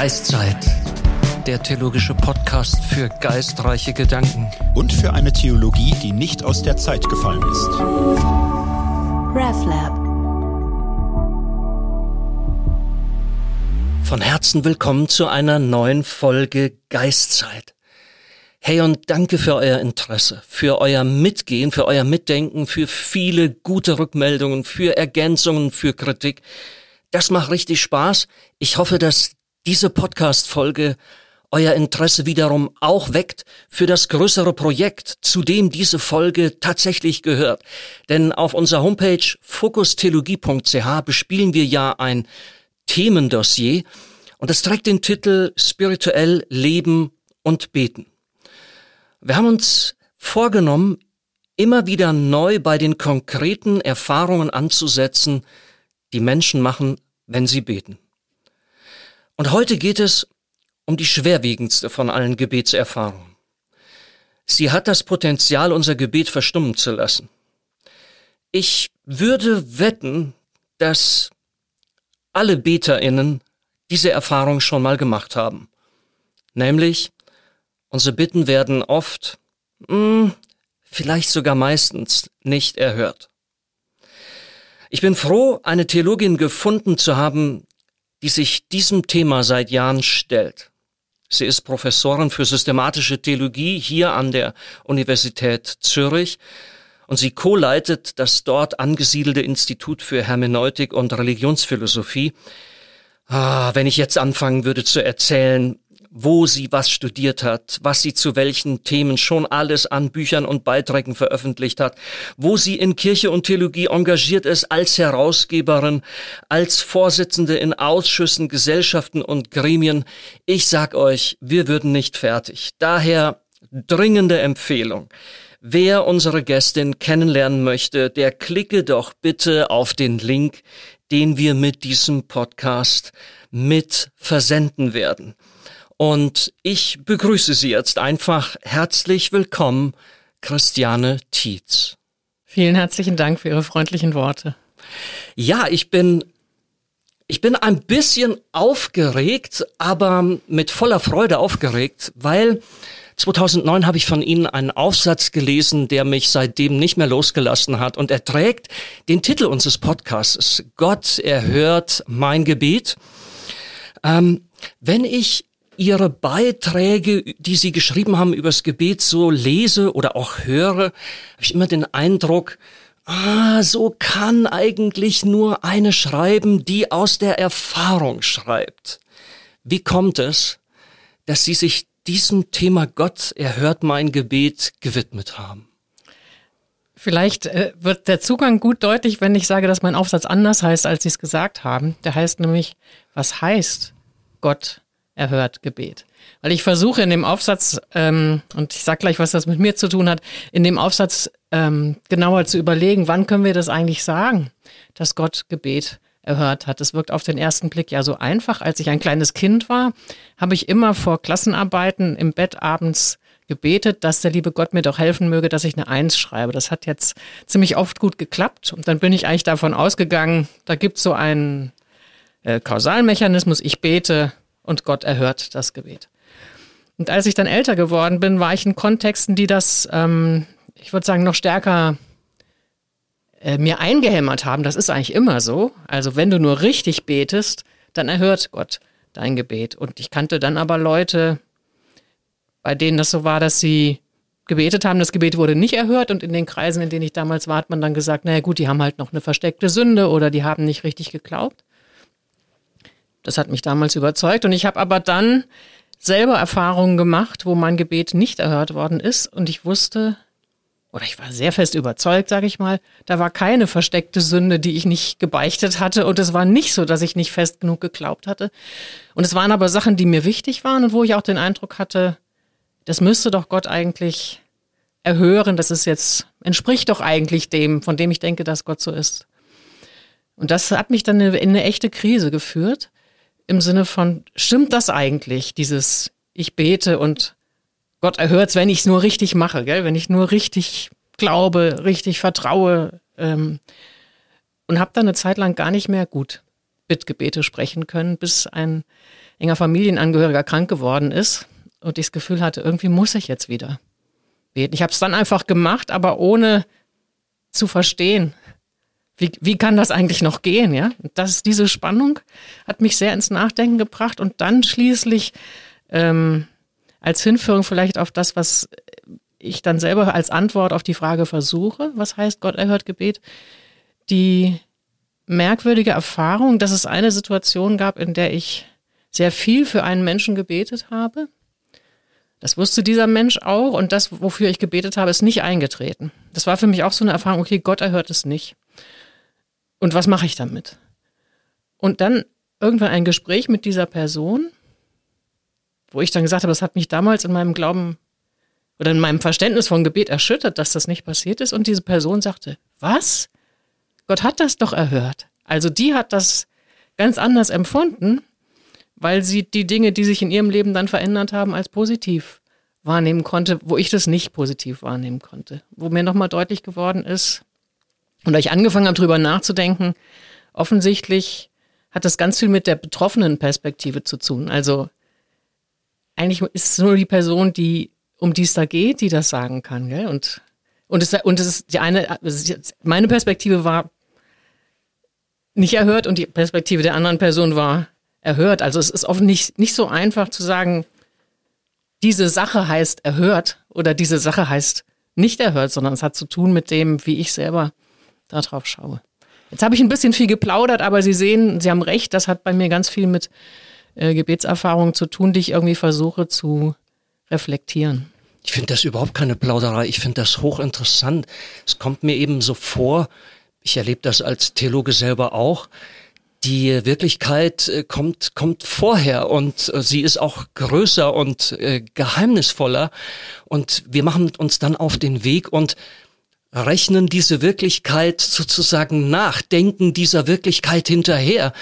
Geistzeit, der theologische Podcast für geistreiche Gedanken. Und für eine Theologie, die nicht aus der Zeit gefallen ist. RefLab. Von Herzen willkommen zu einer neuen Folge Geistzeit. Hey und danke für euer Interesse, für euer Mitgehen, für euer Mitdenken, für viele gute Rückmeldungen, für Ergänzungen, für Kritik. Das macht richtig Spaß. Ich hoffe, dass diese Podcast-Folge euer Interesse wiederum auch weckt für das größere Projekt, zu dem diese Folge tatsächlich gehört. Denn auf unserer Homepage fokustheologie.ch bespielen wir ja ein Themendossier und es trägt den Titel Spirituell Leben und Beten. Wir haben uns vorgenommen, immer wieder neu bei den konkreten Erfahrungen anzusetzen, die Menschen machen, wenn sie beten. Und heute geht es um die schwerwiegendste von allen Gebetserfahrungen. Sie hat das Potenzial, unser Gebet verstummen zu lassen. Ich würde wetten, dass alle Beterinnen diese Erfahrung schon mal gemacht haben. Nämlich, Unsere Bitten werden oft, mh, hm, vielleicht sogar meistens nicht erhört. Ich bin froh, eine Theologin gefunden zu haben, die sich diesem Thema seit Jahren stellt. Sie ist Professorin für systematische Theologie hier an der Universität Zürich und sie co-leitet das dort angesiedelte Institut für Hermeneutik und Religionsphilosophie. Ah, wenn ich jetzt anfangen würde zu erzählen, wo sie was studiert hat, was sie zu welchen Themen schon alles an Büchern und Beiträgen veröffentlicht hat, wo sie in Kirche und Theologie engagiert ist als Herausgeberin, als Vorsitzende in Ausschüssen, Gesellschaften und Gremien. Ich sag euch, wir würden nicht fertig. Daher dringende Empfehlung. Wer unsere Gästin kennenlernen möchte, der klicke doch bitte auf den Link, den wir mit diesem Podcast mit versenden werden. Und ich begrüße Sie jetzt einfach herzlich willkommen, Christiane Tietz. Vielen herzlichen Dank für Ihre freundlichen Worte. Ja, ich bin ich bin ein bisschen aufgeregt, aber mit voller Freude aufgeregt, weil 2009 habe ich von Ihnen einen Aufsatz gelesen, der mich seitdem nicht mehr losgelassen hat und er trägt den Titel unseres Podcasts. Gott erhört mein Gebet. Ähm, wenn ich Ihre Beiträge, die Sie geschrieben haben übers Gebet, so lese oder auch höre, habe ich immer den Eindruck, ah, so kann eigentlich nur eine schreiben, die aus der Erfahrung schreibt. Wie kommt es, dass Sie sich diesem Thema Gott erhört mein Gebet gewidmet haben? Vielleicht äh, wird der Zugang gut deutlich, wenn ich sage, dass mein Aufsatz anders heißt, als Sie es gesagt haben. Der heißt nämlich, was heißt Gott erhört Gebet. Weil ich versuche in dem Aufsatz, ähm, und ich sage gleich, was das mit mir zu tun hat, in dem Aufsatz ähm, genauer zu überlegen, wann können wir das eigentlich sagen, dass Gott Gebet erhört hat. Es wirkt auf den ersten Blick ja so einfach. Als ich ein kleines Kind war, habe ich immer vor Klassenarbeiten im Bett abends gebetet, dass der liebe Gott mir doch helfen möge, dass ich eine Eins schreibe. Das hat jetzt ziemlich oft gut geklappt. Und dann bin ich eigentlich davon ausgegangen, da gibt es so einen äh, Kausalmechanismus. Ich bete, und Gott erhört das Gebet. Und als ich dann älter geworden bin, war ich in Kontexten, die das, ähm, ich würde sagen, noch stärker äh, mir eingehämmert haben. Das ist eigentlich immer so. Also wenn du nur richtig betest, dann erhört Gott dein Gebet. Und ich kannte dann aber Leute, bei denen das so war, dass sie gebetet haben, das Gebet wurde nicht erhört und in den Kreisen, in denen ich damals war, hat man dann gesagt, naja gut, die haben halt noch eine versteckte Sünde oder die haben nicht richtig geglaubt. Das hat mich damals überzeugt. Und ich habe aber dann selber Erfahrungen gemacht, wo mein Gebet nicht erhört worden ist. Und ich wusste, oder ich war sehr fest überzeugt, sage ich mal, da war keine versteckte Sünde, die ich nicht gebeichtet hatte. Und es war nicht so, dass ich nicht fest genug geglaubt hatte. Und es waren aber Sachen, die mir wichtig waren und wo ich auch den Eindruck hatte, das müsste doch Gott eigentlich erhören. Das ist jetzt, entspricht doch eigentlich dem, von dem ich denke, dass Gott so ist. Und das hat mich dann in eine echte Krise geführt im Sinne von, stimmt das eigentlich, dieses ich bete und Gott erhört es, wenn ich es nur richtig mache, gell? wenn ich nur richtig glaube, richtig vertraue ähm, und habe dann eine Zeit lang gar nicht mehr gut Bittgebete sprechen können, bis ein enger Familienangehöriger krank geworden ist und ich das Gefühl hatte, irgendwie muss ich jetzt wieder beten. Ich habe es dann einfach gemacht, aber ohne zu verstehen, wie, wie kann das eigentlich noch gehen, ja? Das, diese Spannung hat mich sehr ins Nachdenken gebracht und dann schließlich ähm, als Hinführung vielleicht auf das, was ich dann selber als Antwort auf die Frage versuche, was heißt Gott erhört Gebet, die merkwürdige Erfahrung, dass es eine Situation gab, in der ich sehr viel für einen Menschen gebetet habe. Das wusste dieser Mensch auch und das, wofür ich gebetet habe, ist nicht eingetreten. Das war für mich auch so eine Erfahrung, okay, Gott erhört es nicht. Und was mache ich damit? Und dann irgendwann ein Gespräch mit dieser Person, wo ich dann gesagt habe, das hat mich damals in meinem Glauben oder in meinem Verständnis von Gebet erschüttert, dass das nicht passiert ist. Und diese Person sagte, was? Gott hat das doch erhört. Also die hat das ganz anders empfunden, weil sie die Dinge, die sich in ihrem Leben dann verändert haben, als positiv wahrnehmen konnte, wo ich das nicht positiv wahrnehmen konnte. Wo mir nochmal deutlich geworden ist, und da ich angefangen habe, drüber nachzudenken, offensichtlich hat das ganz viel mit der betroffenen Perspektive zu tun. Also eigentlich ist es nur die Person, die um die es da geht, die das sagen kann, gell? Und und es, und es ist die eine, meine Perspektive war nicht erhört und die Perspektive der anderen Person war erhört. Also es ist oft nicht, nicht so einfach zu sagen, diese Sache heißt erhört oder diese Sache heißt nicht erhört, sondern es hat zu tun mit dem, wie ich selber darauf schaue. Jetzt habe ich ein bisschen viel geplaudert, aber Sie sehen, Sie haben recht, das hat bei mir ganz viel mit äh, Gebetserfahrungen zu tun, die ich irgendwie versuche zu reflektieren. Ich finde das überhaupt keine Plauderei. Ich finde das hochinteressant. Es kommt mir eben so vor, ich erlebe das als Theologe selber auch, die Wirklichkeit äh, kommt, kommt vorher und äh, sie ist auch größer und äh, geheimnisvoller. Und wir machen uns dann auf den Weg und rechnen diese Wirklichkeit sozusagen nach, denken dieser Wirklichkeit hinterher.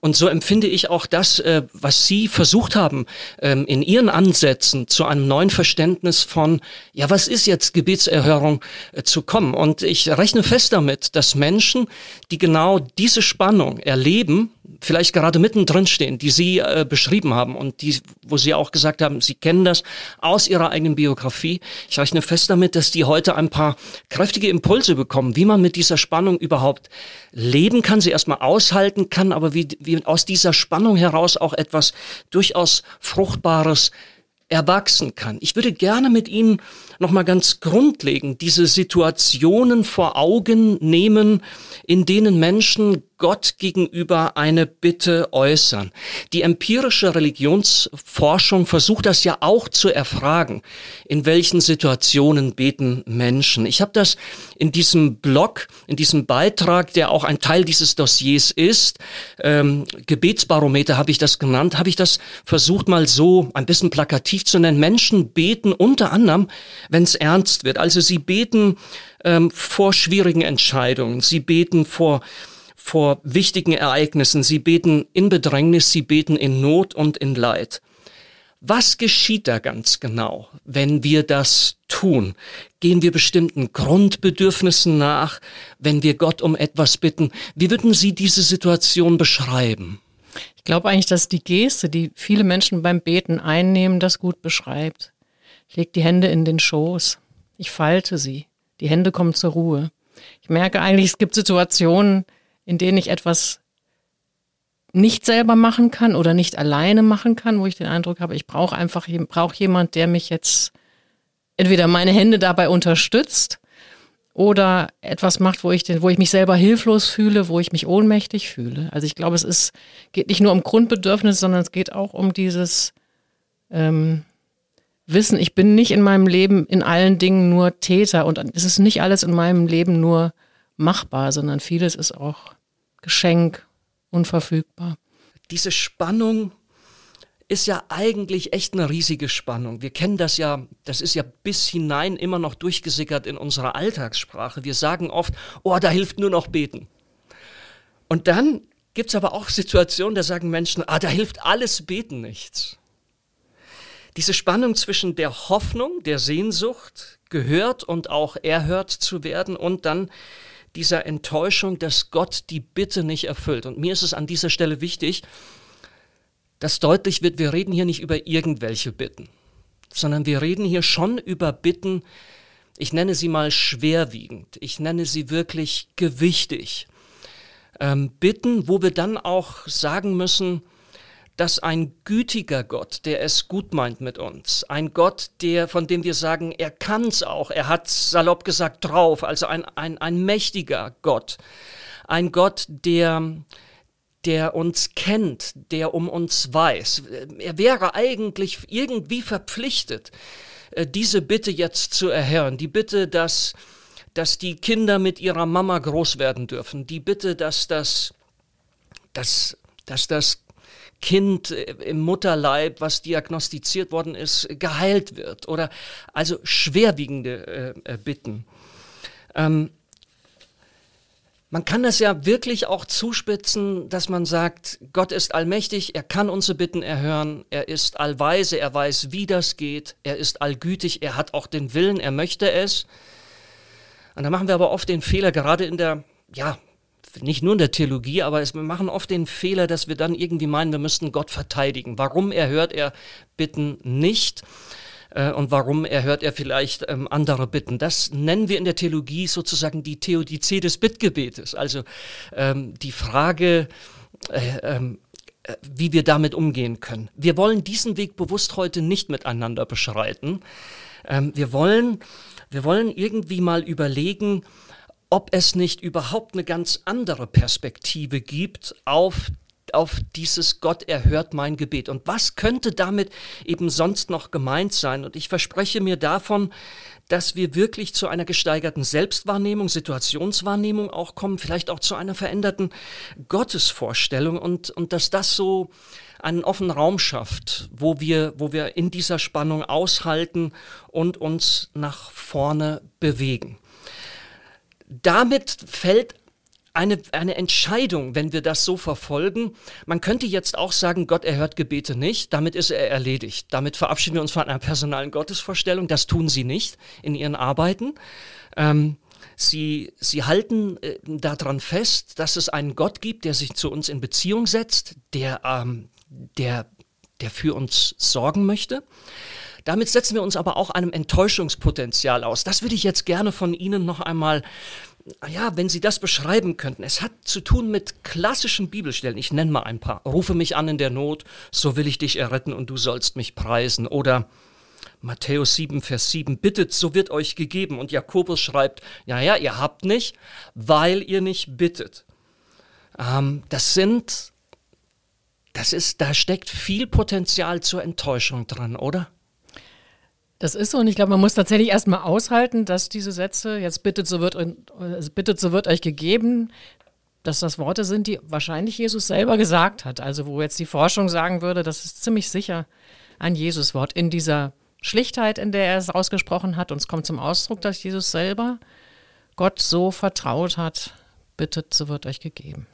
Und so empfinde ich auch das, äh, was Sie versucht haben, ähm, in Ihren Ansätzen zu einem neuen Verständnis von, ja, was ist jetzt Gebetserhörung äh, zu kommen. Und ich rechne fest damit, dass Menschen, die genau diese Spannung erleben, vielleicht gerade mittendrin stehen, die Sie äh, beschrieben haben und die, wo Sie auch gesagt haben, Sie kennen das aus Ihrer eigenen Biografie. Ich rechne fest damit, dass die heute ein paar kräftige Impulse bekommen, wie man mit dieser Spannung überhaupt leben kann, sie erstmal aushalten kann, aber wie, wie aus dieser Spannung heraus auch etwas durchaus Fruchtbares erwachsen kann. Ich würde gerne mit Ihnen nochmal ganz grundlegend diese Situationen vor Augen nehmen, in denen Menschen Gott gegenüber eine Bitte äußern. Die empirische Religionsforschung versucht das ja auch zu erfragen. In welchen Situationen beten Menschen? Ich habe das in diesem Blog, in diesem Beitrag, der auch ein Teil dieses Dossiers ist, ähm, Gebetsbarometer habe ich das genannt, habe ich das versucht mal so ein bisschen plakativ zu nennen. Menschen beten unter anderem, wenn es ernst wird. Also sie beten ähm, vor schwierigen Entscheidungen, sie beten vor vor wichtigen Ereignissen, sie beten in Bedrängnis, sie beten in Not und in Leid. Was geschieht da ganz genau, wenn wir das tun? Gehen wir bestimmten Grundbedürfnissen nach, wenn wir Gott um etwas bitten? Wie würden Sie diese Situation beschreiben? Ich glaube eigentlich, dass die Geste, die viele Menschen beim Beten einnehmen, das gut beschreibt. Ich lege die Hände in den Schoß. Ich falte sie. Die Hände kommen zur Ruhe. Ich merke eigentlich, es gibt Situationen, in denen ich etwas nicht selber machen kann oder nicht alleine machen kann, wo ich den Eindruck habe, ich brauche einfach brauche jemand, der mich jetzt entweder meine Hände dabei unterstützt oder etwas macht, wo ich den, wo ich mich selber hilflos fühle, wo ich mich ohnmächtig fühle. Also ich glaube, es ist geht nicht nur um Grundbedürfnisse, sondern es geht auch um dieses ähm, Wissen. Ich bin nicht in meinem Leben in allen Dingen nur Täter und es ist nicht alles in meinem Leben nur machbar, sondern vieles ist auch Geschenk, unverfügbar. Diese Spannung ist ja eigentlich echt eine riesige Spannung. Wir kennen das ja, das ist ja bis hinein immer noch durchgesickert in unserer Alltagssprache. Wir sagen oft, oh, da hilft nur noch beten. Und dann gibt es aber auch Situationen, da sagen Menschen, ah, da hilft alles beten nichts. Diese Spannung zwischen der Hoffnung, der Sehnsucht, gehört und auch erhört zu werden und dann dieser Enttäuschung, dass Gott die Bitte nicht erfüllt. Und mir ist es an dieser Stelle wichtig, dass deutlich wird, wir reden hier nicht über irgendwelche Bitten, sondern wir reden hier schon über Bitten, ich nenne sie mal schwerwiegend, ich nenne sie wirklich gewichtig. Ähm, Bitten, wo wir dann auch sagen müssen, dass ein gütiger Gott, der es gut meint mit uns, ein Gott, der, von dem wir sagen, er kann's auch, er hat salopp gesagt drauf, also ein, ein, ein mächtiger Gott, ein Gott, der, der uns kennt, der um uns weiß. Er wäre eigentlich irgendwie verpflichtet, äh, diese Bitte jetzt zu erhören, die Bitte, dass, dass die Kinder mit ihrer Mama groß werden dürfen, die Bitte, dass das, dass, dass das Kind äh, im Mutterleib, was diagnostiziert worden ist, geheilt wird oder also schwerwiegende äh, äh, Bitten. Ähm, man kann das ja wirklich auch zuspitzen, dass man sagt, Gott ist allmächtig, er kann unsere Bitten erhören, er ist allweise, er weiß, wie das geht, er ist allgütig, er hat auch den Willen, er möchte es. Und da machen wir aber oft den Fehler, gerade in der, ja, nicht nur in der Theologie, aber es, wir machen oft den Fehler, dass wir dann irgendwie meinen, wir müssten Gott verteidigen. Warum erhört er Bitten nicht? Äh, und warum erhört er vielleicht ähm, andere Bitten. Das nennen wir in der Theologie sozusagen die Theodizee des Bittgebetes, also ähm, die Frage, äh, ähm, äh, wie wir damit umgehen können. Wir wollen diesen Weg bewusst heute nicht miteinander beschreiten. Ähm, wir, wollen, wir wollen irgendwie mal überlegen, ob es nicht überhaupt eine ganz andere Perspektive gibt auf auf dieses Gott erhört mein Gebet. Und was könnte damit eben sonst noch gemeint sein? Und ich verspreche mir davon, dass wir wirklich zu einer gesteigerten Selbstwahrnehmung, Situationswahrnehmung auch kommen, vielleicht auch zu einer veränderten Gottesvorstellung und, und dass das so einen offenen Raum schafft, wo wir, wo wir in dieser Spannung aushalten und uns nach vorne bewegen damit fällt eine, eine Entscheidung, wenn wir das so verfolgen. Man könnte jetzt auch sagen, Gott erhört Gebete nicht, damit ist er erledigt. Damit verabschieden wir uns von einer personalen Gottesvorstellung. Das tun sie nicht in ihren Arbeiten. Ähm, sie, sie halten äh, daran fest, dass es einen Gott gibt, der sich zu uns in Beziehung setzt, der, ähm, der, der für uns sorgen möchte. Damit setzen wir uns aber auch einem Enttäuschungspotenzial aus. Das würde ich jetzt gerne von Ihnen noch einmal ja, wenn Sie das beschreiben könnten. Es hat zu tun mit klassischen Bibelstellen. Ich nenne mal ein paar. Rufe mich an in der Not, so will ich dich erretten und du sollst mich preisen. Oder Matthäus 7, Vers 7, bittet, so wird euch gegeben. Und Jakobus schreibt, ja, ja, ihr habt nicht, weil ihr nicht bittet. Ähm, das sind, das ist, da steckt viel Potenzial zur Enttäuschung dran, oder? Das ist so und ich glaube, man muss tatsächlich erstmal aushalten, dass diese Sätze, jetzt bittet, so wird, äh, bittet, so wird euch gegeben, dass das Worte sind, die wahrscheinlich Jesus selber gesagt hat. Also wo jetzt die Forschung sagen würde, das ist ziemlich sicher ein Jesuswort in dieser Schlichtheit, in der er es ausgesprochen hat. Und es kommt zum Ausdruck, dass Jesus selber Gott so vertraut hat, bittet, so wird euch gegeben.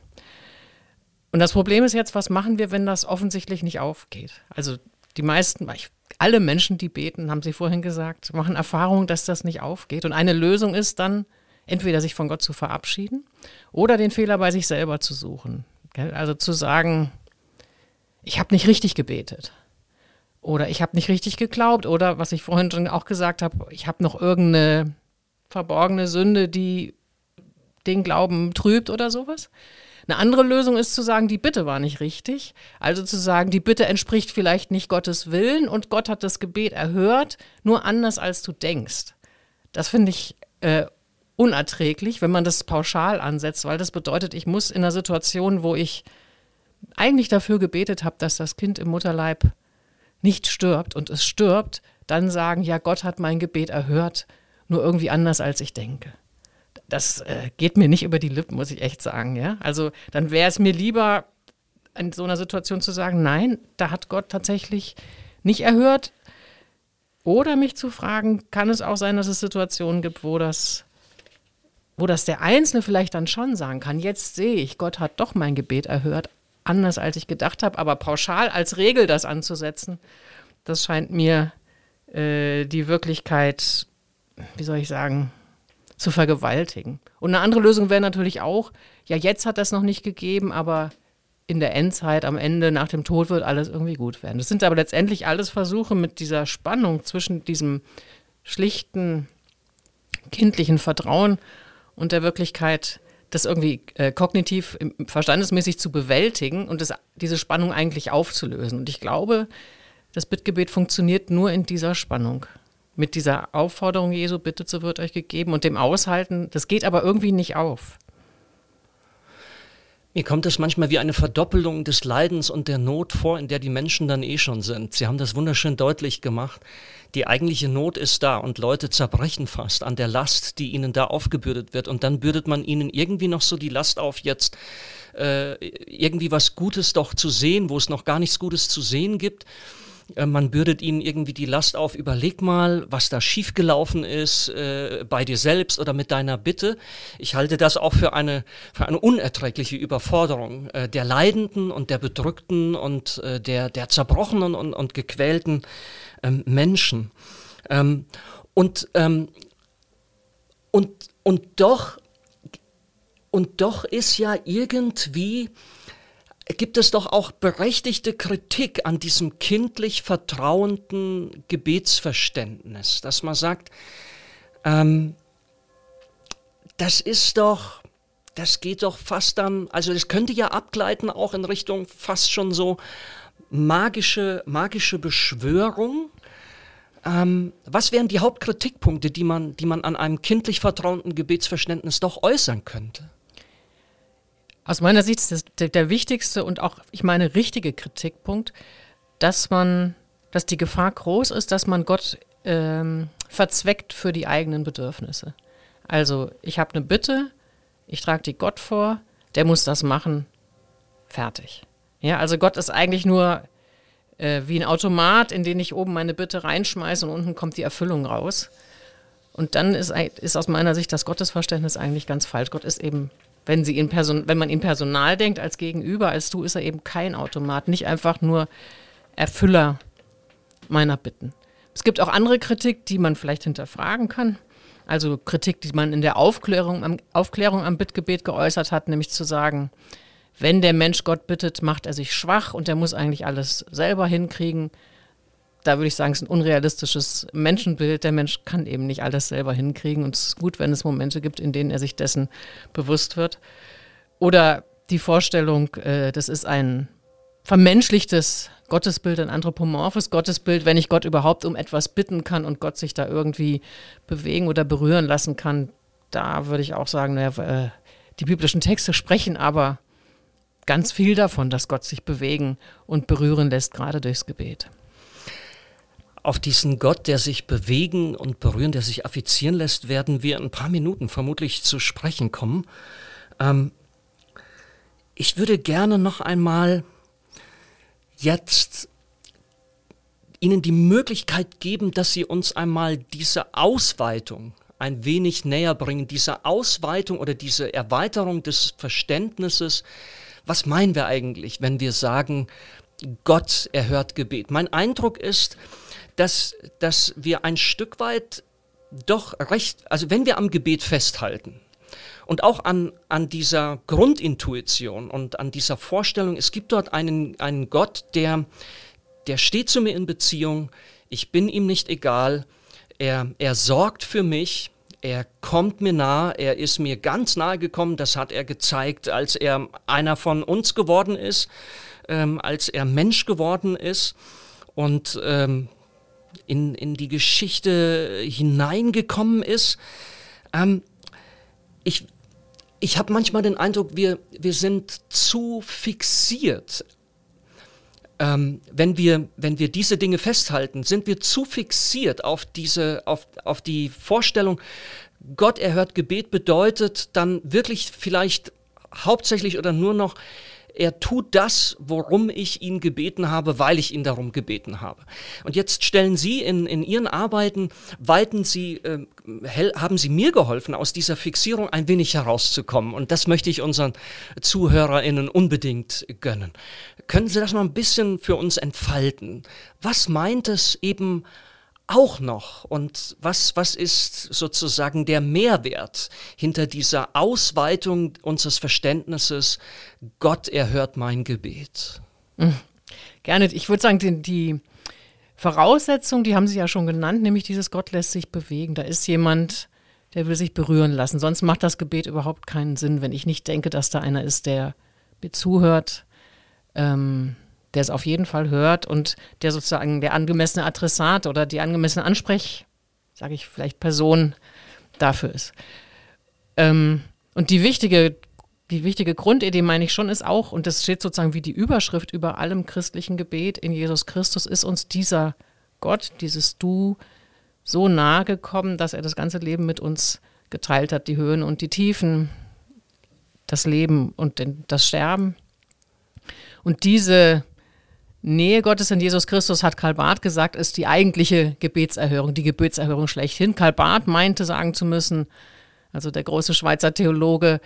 Und das Problem ist jetzt, was machen wir, wenn das offensichtlich nicht aufgeht? Also die meisten, ich alle Menschen, die beten, haben Sie vorhin gesagt, machen Erfahrungen, dass das nicht aufgeht. Und eine Lösung ist dann, entweder sich von Gott zu verabschieden oder den Fehler bei sich selber zu suchen. Also zu sagen, ich habe nicht richtig gebetet oder ich habe nicht richtig geglaubt oder was ich vorhin schon auch gesagt habe, ich habe noch irgendeine verborgene Sünde, die den Glauben trübt oder sowas. Eine andere Lösung ist zu sagen, die Bitte war nicht richtig. Also zu sagen, die Bitte entspricht vielleicht nicht Gottes Willen und Gott hat das Gebet erhört, nur anders als du denkst. Das finde ich äh, unerträglich, wenn man das pauschal ansetzt, weil das bedeutet, ich muss in einer Situation, wo ich eigentlich dafür gebetet habe, dass das Kind im Mutterleib nicht stirbt und es stirbt, dann sagen, ja, Gott hat mein Gebet erhört, nur irgendwie anders als ich denke das äh, geht mir nicht über die Lippen, muss ich echt sagen. Ja? Also dann wäre es mir lieber, in so einer Situation zu sagen, nein, da hat Gott tatsächlich nicht erhört. Oder mich zu fragen, kann es auch sein, dass es Situationen gibt, wo das, wo das der Einzelne vielleicht dann schon sagen kann, jetzt sehe ich, Gott hat doch mein Gebet erhört, anders als ich gedacht habe, aber pauschal als Regel das anzusetzen, das scheint mir äh, die Wirklichkeit, wie soll ich sagen, zu vergewaltigen. Und eine andere Lösung wäre natürlich auch, ja, jetzt hat das noch nicht gegeben, aber in der Endzeit, am Ende, nach dem Tod wird alles irgendwie gut werden. Das sind aber letztendlich alles Versuche mit dieser Spannung zwischen diesem schlichten, kindlichen Vertrauen und der Wirklichkeit, das irgendwie äh, kognitiv, verstandesmäßig zu bewältigen und das, diese Spannung eigentlich aufzulösen. Und ich glaube, das Bittgebet funktioniert nur in dieser Spannung. Mit dieser Aufforderung Jesu, bitte so wird euch gegeben und dem Aushalten, das geht aber irgendwie nicht auf. Mir kommt es manchmal wie eine Verdoppelung des Leidens und der Not vor, in der die Menschen dann eh schon sind. Sie haben das wunderschön deutlich gemacht. Die eigentliche Not ist da und Leute zerbrechen fast an der Last, die ihnen da aufgebürdet wird. Und dann bürdet man ihnen irgendwie noch so die Last auf, jetzt äh, irgendwie was Gutes doch zu sehen, wo es noch gar nichts Gutes zu sehen gibt. Äh, man bürdet ihnen irgendwie die Last auf, überleg mal, was da schiefgelaufen ist äh, bei dir selbst oder mit deiner Bitte. Ich halte das auch für eine, für eine unerträgliche Überforderung äh, der Leidenden und der Bedrückten und äh, der, der zerbrochenen und, und gequälten ähm, Menschen. Ähm, und, ähm, und, und doch, und doch ist ja irgendwie gibt es doch auch berechtigte Kritik an diesem kindlich vertrauenden Gebetsverständnis, dass man sagt, ähm, das ist doch, das geht doch fast dann, also das könnte ja abgleiten auch in Richtung fast schon so magische, magische Beschwörung. Ähm, was wären die Hauptkritikpunkte, die man, die man an einem kindlich vertrauenden Gebetsverständnis doch äußern könnte? Aus meiner Sicht ist das der, wichtigste und auch, ich meine, richtige Kritikpunkt, dass man, dass die Gefahr groß ist, dass man Gott ähm, verzweckt für die eigenen Bedürfnisse. Also ich habe eine Bitte, ich trage die Gott vor, der muss das machen, fertig. Ja, also Gott ist eigentlich nur äh, wie ein Automat, in den ich oben meine Bitte reinschmeiße und unten kommt die Erfüllung raus. Und dann ist, ist aus meiner Sicht das Gottesverständnis eigentlich ganz falsch. Gott ist eben wenn, sie in Person, wenn man in Personal denkt als Gegenüber, als du, ist er eben kein Automat, nicht einfach nur Erfüller meiner Bitten. Es gibt auch andere Kritik, die man vielleicht hinterfragen kann. Also Kritik, die man in der Aufklärung Aufklärung am Bittgebet geäußert hat, nämlich zu sagen, wenn der Mensch Gott bittet, macht er sich schwach und er muss eigentlich alles selber hinkriegen da würde ich sagen, es ist ein unrealistisches Menschenbild. Der Mensch kann eben nicht alles selber hinkriegen und es ist gut, wenn es Momente gibt, in denen er sich dessen bewusst wird. Oder die Vorstellung, äh, das ist ein vermenschlichtes Gottesbild, ein anthropomorphes Gottesbild, wenn ich Gott überhaupt um etwas bitten kann und Gott sich da irgendwie bewegen oder berühren lassen kann. Da würde ich auch sagen, naja, äh, die biblischen Texte sprechen aber ganz viel davon, dass Gott sich bewegen und berühren lässt, gerade durchs Gebet auf diesen Gott, der sich bewegen und berühren, der sich affizieren lässt, werden wir in ein paar Minuten vermutlich zu sprechen kommen. Ähm, ich würde gerne noch einmal jetzt Ihnen die Möglichkeit geben, dass Sie uns einmal diese Ausweitung ein wenig näher bringen, diese Ausweitung oder diese Erweiterung des Verständnisses. Was meinen wir eigentlich, wenn wir sagen, Gott erhört Gebet? Mein Eindruck ist, dass, dass wir ein Stück weit doch recht, also wenn wir am Gebet festhalten und auch an, an dieser Grundintuition und an dieser Vorstellung, es gibt dort einen, einen Gott, der, der steht zu mir in Beziehung, ich bin ihm nicht egal, er, er sorgt für mich, er kommt mir nah, er ist mir ganz nahe gekommen, das hat er gezeigt, als er einer von uns geworden ist, ähm, als er Mensch geworden ist. Und ähm, in, in die Geschichte hineingekommen ist. Ähm, ich ich habe manchmal den Eindruck, wir, wir sind zu fixiert. Ähm, wenn, wir, wenn wir diese Dinge festhalten, sind wir zu fixiert auf, diese, auf, auf die Vorstellung, Gott erhört Gebet bedeutet dann wirklich vielleicht hauptsächlich oder nur noch er tut das, worum ich ihn gebeten habe, weil ich ihn darum gebeten habe. Und jetzt stellen Sie in, in Ihren Arbeiten, weiten Sie, äh, haben Sie mir geholfen, aus dieser Fixierung ein wenig herauszukommen. Und das möchte ich unseren ZuhörerInnen unbedingt gönnen. Können Sie das mal ein bisschen für uns entfalten? Was meint es eben auch noch? Und was, was ist sozusagen der Mehrwert hinter dieser Ausweitung unseres Verständnisses, Gott erhört mein Gebet? Mhm. Gerne. Ich würde sagen, die, die Voraussetzung, die haben Sie ja schon genannt, nämlich dieses Gott lässt sich bewegen. Da ist jemand, der will sich berühren lassen. Sonst macht das Gebet überhaupt keinen Sinn, wenn ich nicht denke, dass da einer ist, der mir zuhört, ähm, der es auf jeden Fall hört und der sozusagen der angemessene Adressat oder die angemessene Ansprech, sage ich vielleicht Person dafür ist. Ähm, und die wichtige, die wichtige Grundidee, meine ich schon, ist auch, und das steht sozusagen wie die Überschrift über allem christlichen Gebet in Jesus Christus, ist uns dieser Gott, dieses Du so nahe gekommen, dass er das ganze Leben mit uns geteilt hat, die Höhen und die Tiefen, das Leben und den, das Sterben. Und diese Nähe Gottes in Jesus Christus, hat Karl Barth gesagt, ist die eigentliche Gebetserhörung, die Gebetserhörung schlechthin. Karl Barth meinte sagen zu müssen, also der große Schweizer Theologe,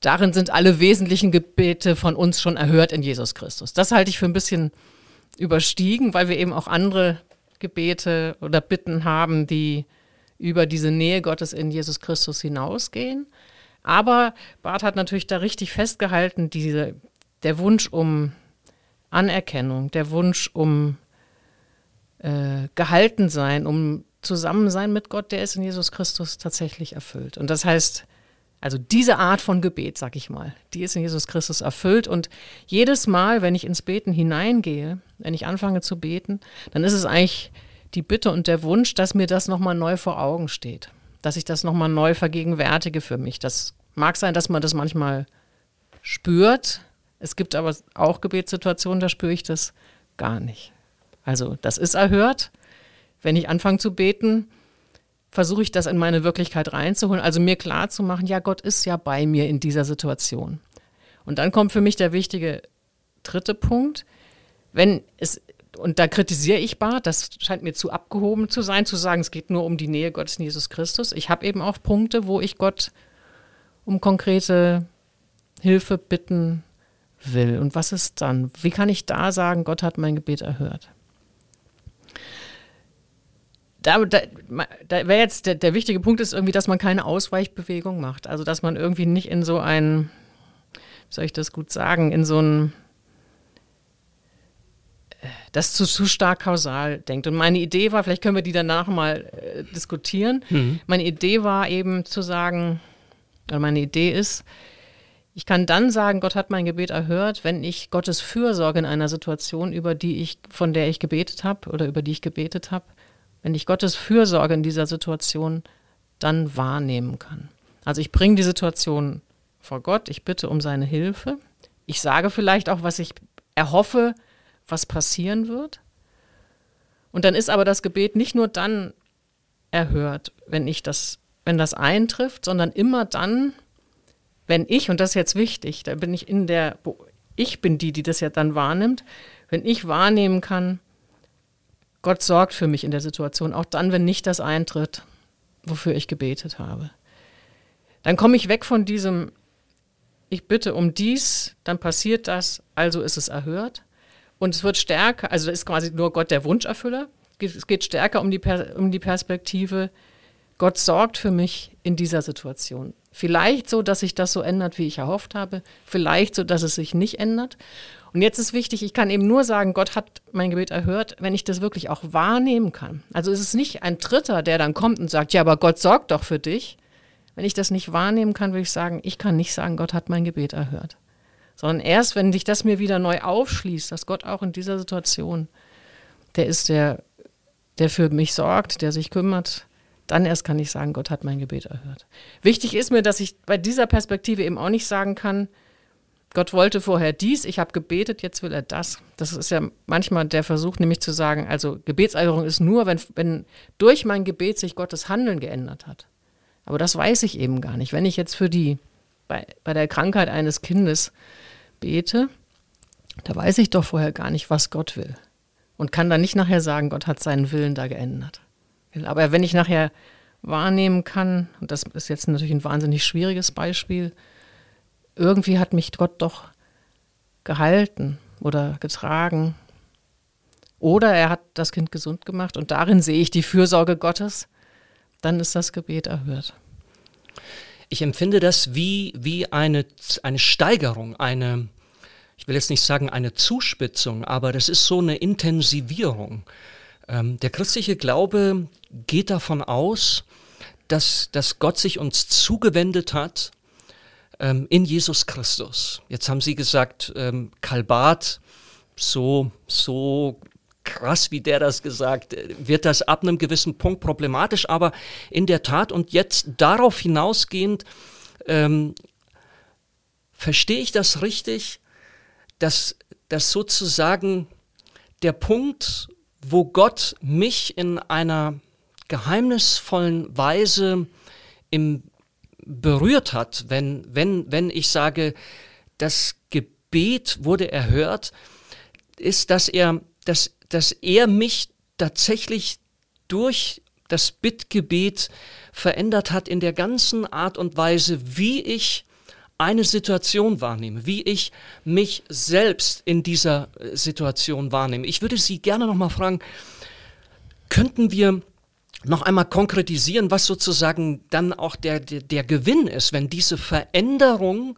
darin sind alle wesentlichen Gebete von uns schon erhört in Jesus Christus. Das halte ich für ein bisschen überstiegen, weil wir eben auch andere Gebete oder Bitten haben, die über diese Nähe Gottes in Jesus Christus hinausgehen. Aber Barth hat natürlich da richtig festgehalten, diese, der Wunsch um Anerkennung, der Wunsch um äh, gehalten sein, um Zusammensein mit Gott, der ist in Jesus Christus tatsächlich erfüllt. Und das heißt, also diese Art von Gebet, sag ich mal, die ist in Jesus Christus erfüllt. Und jedes Mal, wenn ich ins Beten hineingehe, wenn ich anfange zu beten, dann ist es eigentlich die Bitte und der Wunsch, dass mir das nochmal neu vor Augen steht. Dass ich das nochmal neu vergegenwärtige für mich. Das mag sein, dass man das manchmal spürt, es gibt aber auch Gebetssituationen, da spüre ich das gar nicht. Also das ist erhört. Wenn ich anfange zu beten, versuche ich das in meine Wirklichkeit reinzuholen, also mir klar zu machen, ja, Gott ist ja bei mir in dieser Situation. Und dann kommt für mich der wichtige dritte Punkt. Wenn es, und da kritisiere ich bar, das scheint mir zu abgehoben zu sein, zu sagen, es geht nur um die Nähe Gottes in Jesus Christus. Ich habe eben auch Punkte, wo ich Gott um konkrete Hilfe bitten will. Und was ist dann? Wie kann ich da sagen, Gott hat mein Gebet erhört? Da, da, da wäre jetzt der, der wichtige Punkt ist irgendwie, dass man keine Ausweichbewegung macht. Also dass man irgendwie nicht in so ein, wie soll ich das gut sagen, in so ein das zu, zu stark kausal denkt. Und meine Idee war, vielleicht können wir die danach mal äh, diskutieren. Mhm. Meine Idee war eben zu sagen, oder meine Idee ist, ich kann dann sagen, Gott hat mein Gebet erhört, wenn ich Gottes Fürsorge in einer Situation, über die ich, von der ich gebetet habe oder über die ich gebetet habe, wenn ich Gottes Fürsorge in dieser Situation dann wahrnehmen kann. Also ich bringe die Situation vor Gott, ich bitte um seine Hilfe. Ich sage vielleicht auch, was ich erhoffe, was passieren wird. Und dann ist aber das Gebet nicht nur dann erhört, wenn ich das, wenn das eintrifft, sondern immer dann, wenn ich, und das ist jetzt wichtig, da bin ich in der, ich bin die, die das ja dann wahrnimmt, wenn ich wahrnehmen kann, Gott sorgt für mich in der Situation, auch dann, wenn nicht das eintritt, wofür ich gebetet habe. Dann komme ich weg von diesem, ich bitte um dies, dann passiert das, also ist es erhört. Und es wird stärker, also ist quasi nur Gott der Wunscherfüller. Es geht stärker um die, um die Perspektive, Gott sorgt für mich in dieser Situation. Vielleicht so, dass sich das so ändert, wie ich erhofft habe. Vielleicht so, dass es sich nicht ändert. Und jetzt ist wichtig, ich kann eben nur sagen, Gott hat mein Gebet erhört, wenn ich das wirklich auch wahrnehmen kann. Also ist es nicht ein Dritter, der dann kommt und sagt, ja, aber Gott sorgt doch für dich. Wenn ich das nicht wahrnehmen kann, würde ich sagen, ich kann nicht sagen, Gott hat mein Gebet erhört. Sondern erst, wenn sich das mir wieder neu aufschließt, dass Gott auch in dieser Situation, der ist der, der für mich sorgt, der sich kümmert, dann erst kann ich sagen, Gott hat mein Gebet erhört. Wichtig ist mir, dass ich bei dieser Perspektive eben auch nicht sagen kann, Gott wollte vorher dies, ich habe gebetet, jetzt will er das. Das ist ja manchmal der Versuch, nämlich zu sagen, also Gebetserhörung ist nur, wenn, wenn durch mein Gebet sich Gottes Handeln geändert hat. Aber das weiß ich eben gar nicht. Wenn ich jetzt für die, bei, bei der Krankheit eines Kindes bete, da weiß ich doch vorher gar nicht, was Gott will. Und kann dann nicht nachher sagen, Gott hat seinen Willen da geändert. Aber wenn ich nachher wahrnehmen kann, und das ist jetzt natürlich ein wahnsinnig schwieriges Beispiel, irgendwie hat mich Gott doch gehalten oder getragen. oder er hat das Kind gesund gemacht und darin sehe ich die Fürsorge Gottes, dann ist das Gebet erhört. Ich empfinde das wie, wie eine, eine Steigerung, eine, ich will jetzt nicht sagen eine Zuspitzung, aber das ist so eine Intensivierung. Ähm, der christliche Glaube geht davon aus, dass, dass Gott sich uns zugewendet hat ähm, in Jesus Christus. Jetzt haben Sie gesagt, ähm, Kalbat, so, so krass, wie der das gesagt, äh, wird das ab einem gewissen Punkt problematisch, aber in der Tat und jetzt darauf hinausgehend, ähm, verstehe ich das richtig, dass, dass sozusagen der Punkt, wo Gott mich in einer geheimnisvollen Weise im, berührt hat, wenn, wenn, wenn ich sage, das Gebet wurde erhört, ist, dass er, dass, dass er mich tatsächlich durch das Bittgebet verändert hat in der ganzen Art und Weise, wie ich eine Situation wahrnehme, wie ich mich selbst in dieser äh, Situation wahrnehme. Ich würde Sie gerne noch mal fragen, könnten wir noch einmal konkretisieren, was sozusagen dann auch der, der, der Gewinn ist, wenn diese Veränderung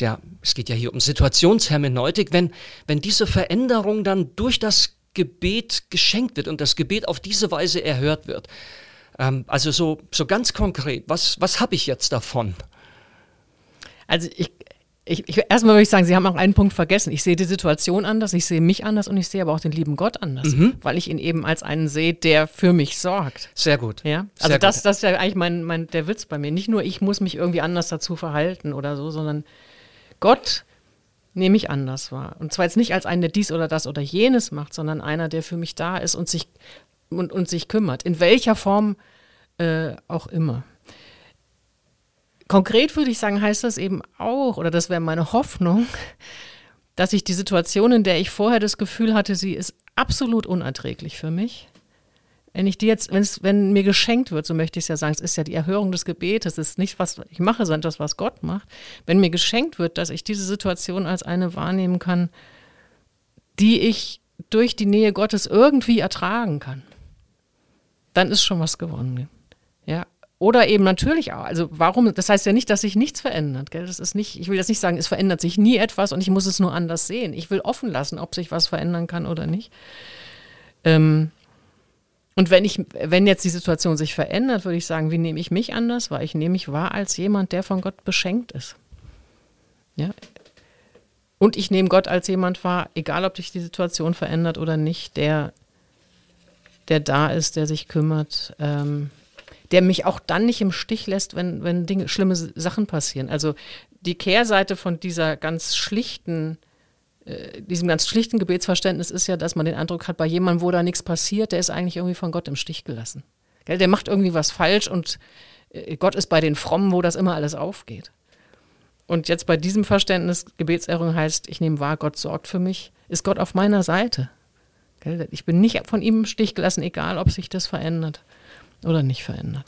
ja, es geht ja hier um Situationshermeneutik, wenn, wenn diese Veränderung dann durch das Gebet geschenkt wird und das Gebet auf diese Weise erhört wird. Ähm, also so, so ganz konkret, was, was habe ich jetzt davon? Also ich, ich, ich, erstmal würde ich sagen, Sie haben auch einen Punkt vergessen. Ich sehe die Situation anders, ich sehe mich anders und ich sehe aber auch den lieben Gott anders, mhm. weil ich ihn eben als einen sehe, der für mich sorgt. Sehr gut. Ja, also Sehr das, gut. das ist ja eigentlich mein, mein, der Witz bei mir. Nicht nur ich muss mich irgendwie anders dazu verhalten oder so, sondern Gott nehme ich anders wahr. Und zwar jetzt nicht als einen, der dies oder das oder jenes macht, sondern einer, der für mich da ist und sich und, und sich kümmert, in welcher Form äh, auch immer. Konkret würde ich sagen, heißt das eben auch, oder das wäre meine Hoffnung, dass ich die Situation, in der ich vorher das Gefühl hatte, sie ist absolut unerträglich für mich, wenn ich die jetzt, wenn mir geschenkt wird, so möchte ich es ja sagen, es ist ja die Erhörung des Gebetes, es ist nicht, was ich mache, sondern das, was Gott macht. Wenn mir geschenkt wird, dass ich diese Situation als eine wahrnehmen kann, die ich durch die Nähe Gottes irgendwie ertragen kann dann ist schon was gewonnen. Ja. Oder eben natürlich auch, also warum, das heißt ja nicht, dass sich nichts verändert. Gell? Das ist nicht, ich will jetzt nicht sagen, es verändert sich nie etwas und ich muss es nur anders sehen. Ich will offen lassen, ob sich was verändern kann oder nicht. Ähm, und wenn ich, wenn jetzt die Situation sich verändert, würde ich sagen, wie nehme ich mich anders? Weil ich nehme mich wahr als jemand, der von Gott beschenkt ist. Ja. Und ich nehme Gott als jemand wahr, egal ob sich die Situation verändert oder nicht, der der da ist, der sich kümmert, ähm, der mich auch dann nicht im Stich lässt, wenn, wenn Dinge, schlimme Sachen passieren. Also die Kehrseite von dieser ganz schlichten, äh, diesem ganz schlichten Gebetsverständnis ist ja, dass man den Eindruck hat, bei jemandem, wo da nichts passiert, der ist eigentlich irgendwie von Gott im Stich gelassen. Gell? Der macht irgendwie was falsch und äh, Gott ist bei den Frommen, wo das immer alles aufgeht. Und jetzt bei diesem Verständnis, Gebetserhörung heißt, ich nehme wahr, Gott sorgt für mich, ist Gott auf meiner Seite. Ich bin nicht von ihm im Stich gelassen, egal ob sich das verändert oder nicht verändert.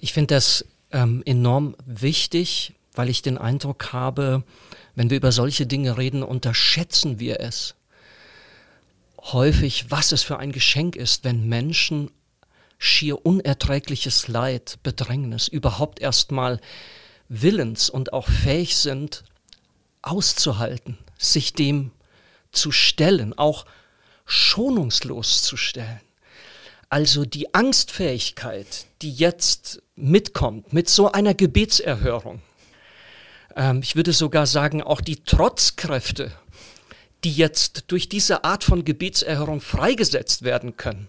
Ich finde das ähm, enorm wichtig, weil ich den Eindruck habe, wenn wir über solche Dinge reden, unterschätzen wir es häufig, was es für ein Geschenk ist, wenn Menschen schier unerträgliches Leid, Bedrängnis überhaupt erstmal willens und auch fähig sind, auszuhalten, sich dem zu stellen, auch schonungslos zu stellen. Also die Angstfähigkeit, die jetzt mitkommt mit so einer Gebetserhörung. Ähm, ich würde sogar sagen, auch die Trotzkräfte, die jetzt durch diese Art von Gebetserhörung freigesetzt werden können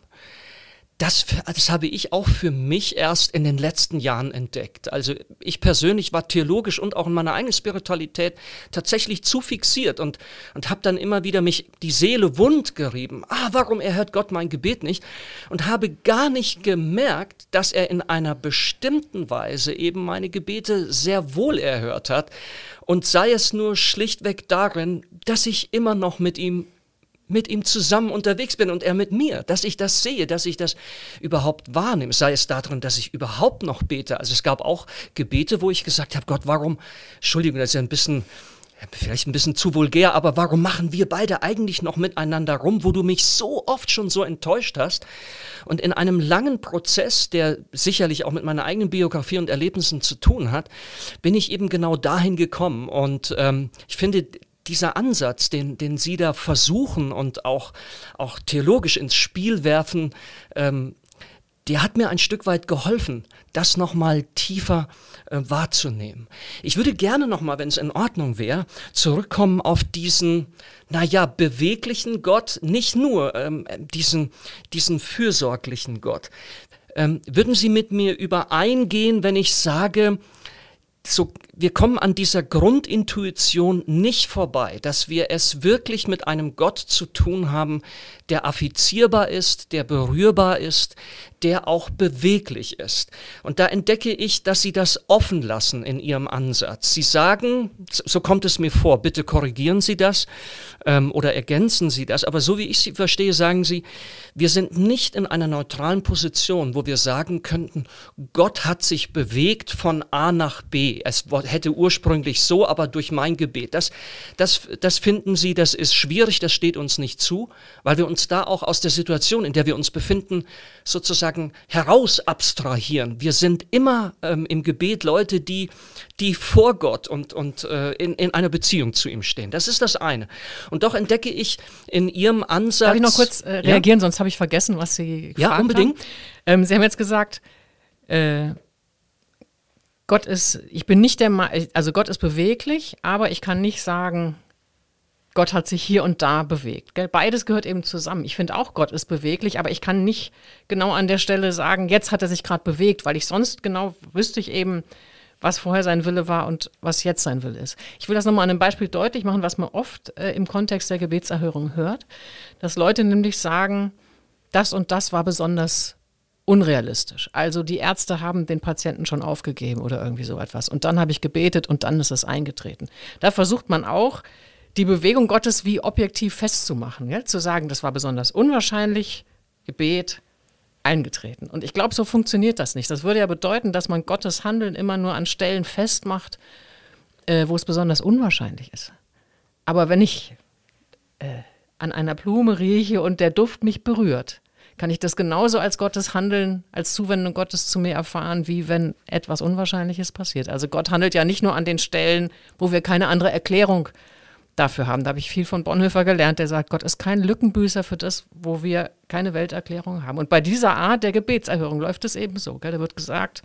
das, das habe ich auch für mich erst in den letzten Jahren entdeckt. Also ich persönlich war theologisch und auch in meiner eigenen Spiritualität tatsächlich zu fixiert und, und habe dann immer wieder mich die Seele wund gerieben. Ah, warum erhört Gott mein Gebet nicht? Und habe gar nicht gemerkt, dass er in einer bestimmten Weise eben meine Gebete sehr wohl erhört hat. Und sei es nur schlichtweg darin, dass ich immer noch mit ihm mit ihm zusammen unterwegs bin und er mit mir, dass ich das sehe, dass ich das überhaupt wahrnehme, sei es darin, dass ich überhaupt noch bete. Also es gab auch Gebete, wo ich gesagt habe, Gott, warum, Entschuldigung, das ist ja ein bisschen vielleicht ein bisschen zu vulgär, aber warum machen wir beide eigentlich noch miteinander rum, wo du mich so oft schon so enttäuscht hast? Und in einem langen Prozess, der sicherlich auch mit meiner eigenen Biografie und Erlebnissen zu tun hat, bin ich eben genau dahin gekommen. Und ähm, ich finde, dieser Ansatz, den, den Sie da versuchen und auch, auch theologisch ins Spiel werfen, ähm, der hat mir ein Stück weit geholfen, das nochmal tiefer äh, wahrzunehmen. Ich würde gerne nochmal, wenn es in Ordnung wäre, zurückkommen auf diesen, naja, beweglichen Gott, nicht nur ähm, diesen, diesen fürsorglichen Gott. Ähm, würden Sie mit mir übereingehen, wenn ich sage, so, wir kommen an dieser Grundintuition nicht vorbei, dass wir es wirklich mit einem Gott zu tun haben, der affizierbar ist, der berührbar ist, der auch beweglich ist. Und da entdecke ich, dass Sie das offen lassen in Ihrem Ansatz. Sie sagen, so kommt es mir vor, bitte korrigieren Sie das ähm, oder ergänzen Sie das, aber so wie ich Sie verstehe, sagen Sie, wir sind nicht in einer neutralen Position, wo wir sagen könnten, Gott hat sich bewegt von A nach B. Es hätte ursprünglich so, aber durch mein Gebet. Das, das, das finden Sie, das ist schwierig, das steht uns nicht zu, weil wir uns da auch aus der Situation, in der wir uns befinden, sozusagen heraus abstrahieren. Wir sind immer ähm, im Gebet Leute, die, die vor Gott und, und äh, in, in einer Beziehung zu ihm stehen. Das ist das eine. Und doch entdecke ich in Ihrem Ansatz. Darf ich noch kurz äh, reagieren, ja? sonst habe ich vergessen, was Sie Ja, unbedingt. Ähm, Sie haben jetzt gesagt, äh, Gott ist, ich bin nicht der, Ma also Gott ist beweglich, aber ich kann nicht sagen, Gott hat sich hier und da bewegt. Gell? Beides gehört eben zusammen. Ich finde auch, Gott ist beweglich, aber ich kann nicht genau an der Stelle sagen, jetzt hat er sich gerade bewegt, weil ich sonst genau wüsste ich eben, was vorher sein Wille war und was jetzt sein Wille ist. Ich will das nochmal an einem Beispiel deutlich machen, was man oft äh, im Kontext der Gebetserhörung hört, dass Leute nämlich sagen, das und das war besonders unrealistisch. Also die Ärzte haben den Patienten schon aufgegeben oder irgendwie so etwas. Und dann habe ich gebetet und dann ist es eingetreten. Da versucht man auch, die Bewegung Gottes wie objektiv festzumachen, ja? zu sagen, das war besonders unwahrscheinlich, Gebet, eingetreten. Und ich glaube, so funktioniert das nicht. Das würde ja bedeuten, dass man Gottes Handeln immer nur an Stellen festmacht, äh, wo es besonders unwahrscheinlich ist. Aber wenn ich äh, an einer Blume rieche und der Duft mich berührt, kann ich das genauso als Gottes Handeln, als Zuwendung Gottes zu mir erfahren, wie wenn etwas Unwahrscheinliches passiert. Also Gott handelt ja nicht nur an den Stellen, wo wir keine andere Erklärung dafür haben. Da habe ich viel von Bonhoeffer gelernt, der sagt, Gott ist kein Lückenbüßer für das, wo wir keine Welterklärung haben. Und bei dieser Art der Gebetserhörung läuft es eben so. Gell? Da wird gesagt,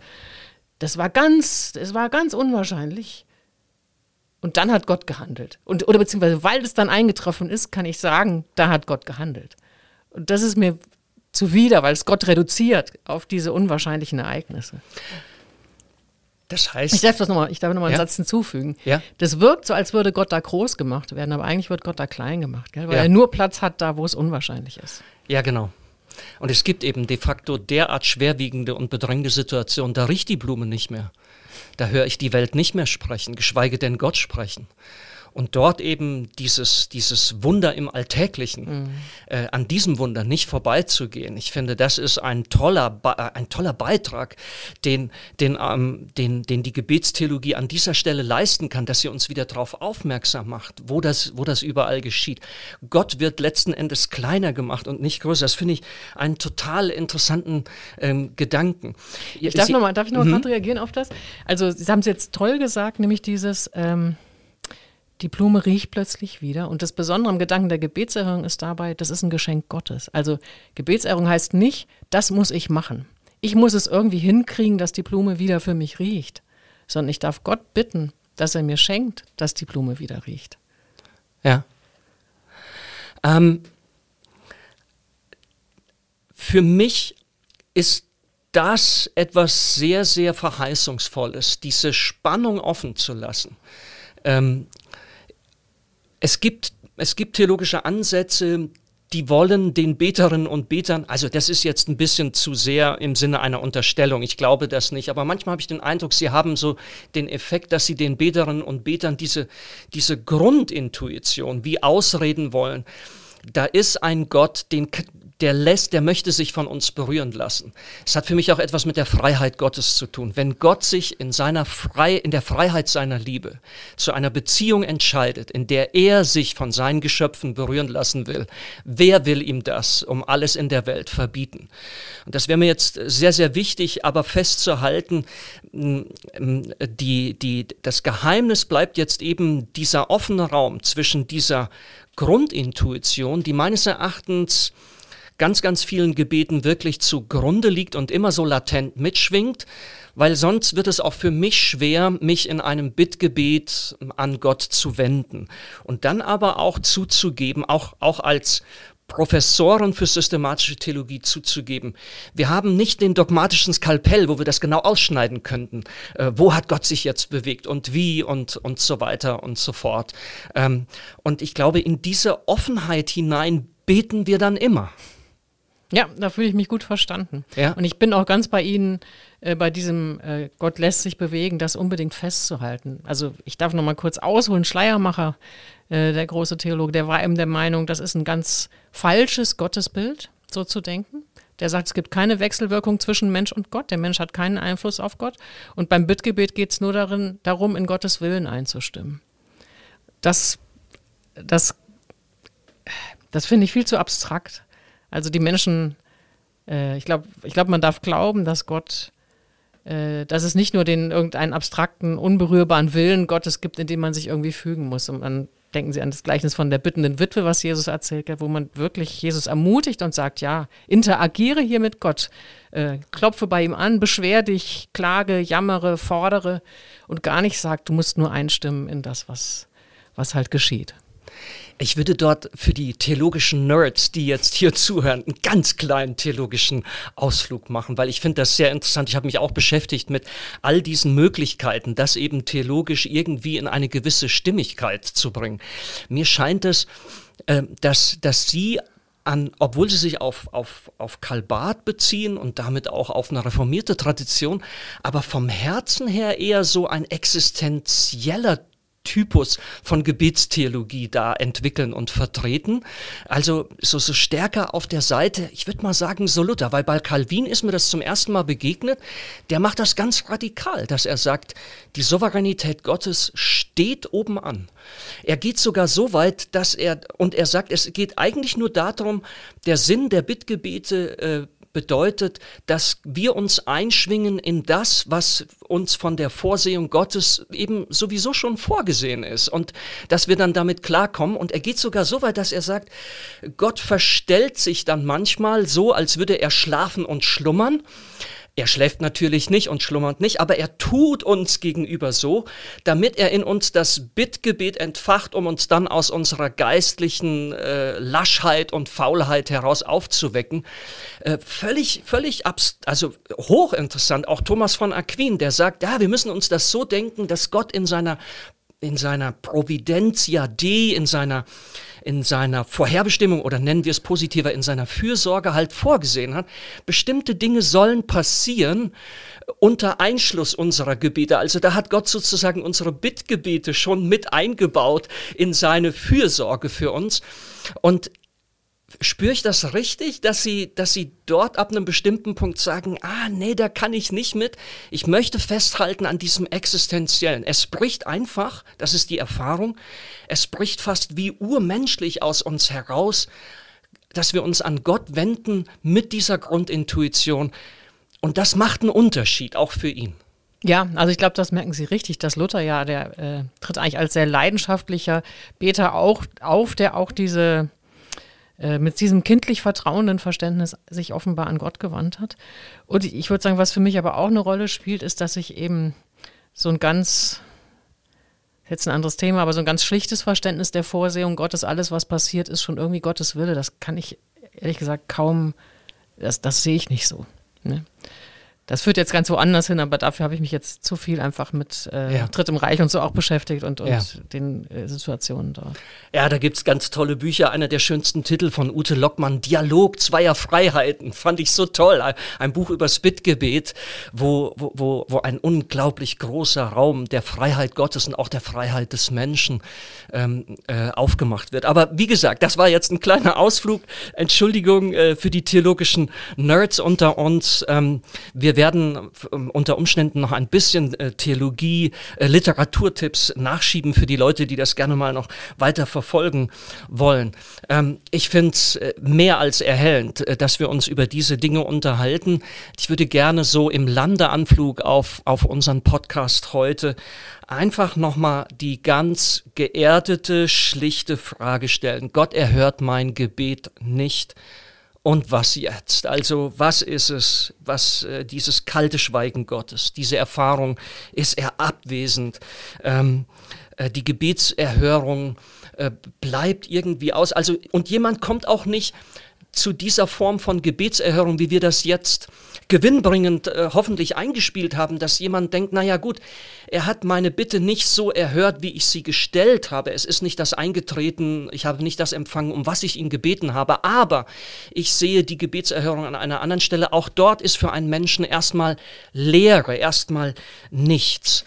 das war ganz, das war ganz unwahrscheinlich. Und dann hat Gott gehandelt. Und, oder beziehungsweise, weil es dann eingetroffen ist, kann ich sagen, da hat Gott gehandelt. Und das ist mir zuwider, weil es Gott reduziert auf diese unwahrscheinlichen Ereignisse. Das heißt. Ich darf das nochmal, ich darf nochmal einen ja? Satz hinzufügen. Ja? Das wirkt so, als würde Gott da groß gemacht werden, aber eigentlich wird Gott da klein gemacht, gell? weil ja. er nur Platz hat da, wo es unwahrscheinlich ist. Ja, genau. Und es gibt eben de facto derart schwerwiegende und bedrängende Situationen, da riecht die Blume nicht mehr. Da höre ich die Welt nicht mehr sprechen, geschweige denn Gott sprechen und dort eben dieses, dieses Wunder im Alltäglichen, mhm. äh, an diesem Wunder nicht vorbeizugehen. Ich finde, das ist ein toller, äh, ein toller Beitrag, den, den, ähm, den, den die Gebetstheologie an dieser Stelle leisten kann, dass sie uns wieder darauf aufmerksam macht, wo das, wo das überall geschieht. Gott wird letzten Endes kleiner gemacht und nicht größer. Das finde ich einen total interessanten ähm, Gedanken. Ich darf, noch mal, darf ich noch mal mhm. reagieren auf das? Also, Sie haben es jetzt toll gesagt, nämlich dieses, ähm die Blume riecht plötzlich wieder. Und das Besondere am Gedanken der Gebetserhörung ist dabei, das ist ein Geschenk Gottes. Also Gebetserhörung heißt nicht, das muss ich machen. Ich muss es irgendwie hinkriegen, dass die Blume wieder für mich riecht. Sondern ich darf Gott bitten, dass er mir schenkt, dass die Blume wieder riecht. Ja. Ähm, für mich ist das etwas sehr, sehr Verheißungsvolles, diese Spannung offen zu lassen. Ähm, es gibt, es gibt theologische Ansätze, die wollen den Beterinnen und Betern, also das ist jetzt ein bisschen zu sehr im Sinne einer Unterstellung, ich glaube das nicht, aber manchmal habe ich den Eindruck, sie haben so den Effekt, dass sie den Beterinnen und Betern diese, diese Grundintuition wie ausreden wollen. Da ist ein Gott, den, der lässt, der möchte sich von uns berühren lassen. Es hat für mich auch etwas mit der Freiheit Gottes zu tun. Wenn Gott sich in seiner Frei, in der Freiheit seiner Liebe zu einer Beziehung entscheidet, in der er sich von seinen Geschöpfen berühren lassen will, wer will ihm das um alles in der Welt verbieten? Und das wäre mir jetzt sehr, sehr wichtig, aber festzuhalten, die, die, das Geheimnis bleibt jetzt eben dieser offene Raum zwischen dieser Grundintuition, die meines Erachtens ganz, ganz vielen Gebeten wirklich zugrunde liegt und immer so latent mitschwingt, weil sonst wird es auch für mich schwer, mich in einem Bittgebet an Gott zu wenden. Und dann aber auch zuzugeben, auch, auch als Professoren für systematische Theologie zuzugeben. Wir haben nicht den dogmatischen Skalpell, wo wir das genau ausschneiden könnten. Äh, wo hat Gott sich jetzt bewegt und wie und, und so weiter und so fort. Ähm, und ich glaube, in diese Offenheit hinein beten wir dann immer. Ja, da fühle ich mich gut verstanden. Ja. Und ich bin auch ganz bei Ihnen äh, bei diesem äh, Gott lässt sich bewegen, das unbedingt festzuhalten. Also ich darf noch mal kurz ausholen. Schleiermacher, äh, der große Theologe, der war eben der Meinung, das ist ein ganz falsches Gottesbild, so zu denken. Der sagt, es gibt keine Wechselwirkung zwischen Mensch und Gott. Der Mensch hat keinen Einfluss auf Gott. Und beim Bittgebet geht es nur darin, darum, in Gottes Willen einzustimmen. Das, das, das finde ich viel zu abstrakt. Also die Menschen, äh, ich glaube, ich glaub, man darf glauben, dass Gott, äh, dass es nicht nur den irgendeinen abstrakten, unberührbaren Willen Gottes gibt, in dem man sich irgendwie fügen muss. Und dann denken Sie an das Gleichnis von der bittenden Witwe, was Jesus erzählt hat, wo man wirklich Jesus ermutigt und sagt, ja, interagiere hier mit Gott, äh, klopfe bei ihm an, beschwer dich, klage, jammere, fordere und gar nicht sagt, du musst nur einstimmen in das, was, was halt geschieht. Ich würde dort für die theologischen Nerds, die jetzt hier zuhören, einen ganz kleinen theologischen Ausflug machen, weil ich finde das sehr interessant. Ich habe mich auch beschäftigt mit all diesen Möglichkeiten, das eben theologisch irgendwie in eine gewisse Stimmigkeit zu bringen. Mir scheint es, äh, dass, dass Sie an, obwohl sie sich auf, auf, auf Karl beziehen und damit auch auf eine reformierte Tradition, aber vom Herzen her eher so ein existenzieller Typus von Gebetstheologie da entwickeln und vertreten. Also so, so stärker auf der Seite, ich würde mal sagen, so Luther, weil bei Calvin ist mir das zum ersten Mal begegnet. Der macht das ganz radikal, dass er sagt, die Souveränität Gottes steht oben an. Er geht sogar so weit, dass er, und er sagt, es geht eigentlich nur darum, der Sinn der Bittgebete äh, bedeutet, dass wir uns einschwingen in das, was uns von der Vorsehung Gottes eben sowieso schon vorgesehen ist und dass wir dann damit klarkommen. Und er geht sogar so weit, dass er sagt, Gott verstellt sich dann manchmal so, als würde er schlafen und schlummern. Er schläft natürlich nicht und schlummert nicht, aber er tut uns gegenüber so, damit er in uns das Bittgebet entfacht, um uns dann aus unserer geistlichen äh, Laschheit und Faulheit heraus aufzuwecken. Äh, völlig, völlig also hochinteressant. Auch Thomas von Aquin, der sagt, ja, wir müssen uns das so denken, dass Gott in seiner in seiner Providentia Dei, in seiner in seiner Vorherbestimmung oder nennen wir es positiver, in seiner Fürsorge halt vorgesehen hat. Bestimmte Dinge sollen passieren unter Einschluss unserer Gebete. Also da hat Gott sozusagen unsere Bittgebete schon mit eingebaut in seine Fürsorge für uns. Und spüre ich das richtig, dass Sie, dass Sie dort ab einem bestimmten Punkt sagen, ah, nee, da kann ich nicht mit. Ich möchte festhalten an diesem Existenziellen. Es bricht einfach, das ist die Erfahrung, es bricht fast wie urmenschlich aus uns heraus, dass wir uns an Gott wenden mit dieser Grundintuition. Und das macht einen Unterschied, auch für ihn. Ja, also ich glaube, das merken Sie richtig, dass Luther ja, der äh, tritt eigentlich als sehr leidenschaftlicher Beter auch auf, der auch diese mit diesem kindlich vertrauenden Verständnis sich offenbar an Gott gewandt hat. Und ich würde sagen, was für mich aber auch eine Rolle spielt, ist, dass ich eben so ein ganz, jetzt ein anderes Thema, aber so ein ganz schlichtes Verständnis der Vorsehung Gottes, alles, was passiert, ist schon irgendwie Gottes Wille. Das kann ich ehrlich gesagt kaum, das, das sehe ich nicht so. Ne? Das führt jetzt ganz woanders hin, aber dafür habe ich mich jetzt zu viel einfach mit äh, ja. Drittem Reich und so auch beschäftigt und, und ja. den äh, Situationen dort. Ja, da gibt es ganz tolle Bücher. Einer der schönsten Titel von Ute Lockmann, Dialog zweier Freiheiten, fand ich so toll. Ein, Buch über Spitgebet, wo, wo, wo, wo ein unglaublich großer Raum der Freiheit Gottes und auch der Freiheit des Menschen ähm, äh, aufgemacht wird. Aber wie gesagt, das war jetzt ein kleiner Ausflug. Entschuldigung äh, für die theologischen Nerds unter uns. Ähm, wir werden ähm, unter Umständen noch ein bisschen äh, Theologie, äh, Literaturtipps nachschieben für die Leute, die das gerne mal noch weiter verfolgen wollen. Ähm, ich finde es äh, mehr als erhellend, dass wir uns über diese Dinge unterhalten. Ich würde gerne so im Landeanflug auf, auf unseren Podcast heute einfach nochmal die ganz geerdete, schlichte Frage stellen. Gott erhört mein Gebet nicht und was jetzt? Also was ist es, was äh, dieses kalte Schweigen Gottes, diese Erfahrung, ist er abwesend? Ähm, äh, die Gebetserhörung äh, bleibt irgendwie aus. Also und jemand kommt auch nicht zu dieser Form von Gebetserhörung, wie wir das jetzt gewinnbringend äh, hoffentlich eingespielt haben, dass jemand denkt, naja gut, er hat meine Bitte nicht so erhört, wie ich sie gestellt habe. Es ist nicht das eingetreten, ich habe nicht das empfangen, um was ich ihn gebeten habe, aber ich sehe die Gebetserhörung an einer anderen Stelle. Auch dort ist für einen Menschen erstmal Leere, erstmal nichts.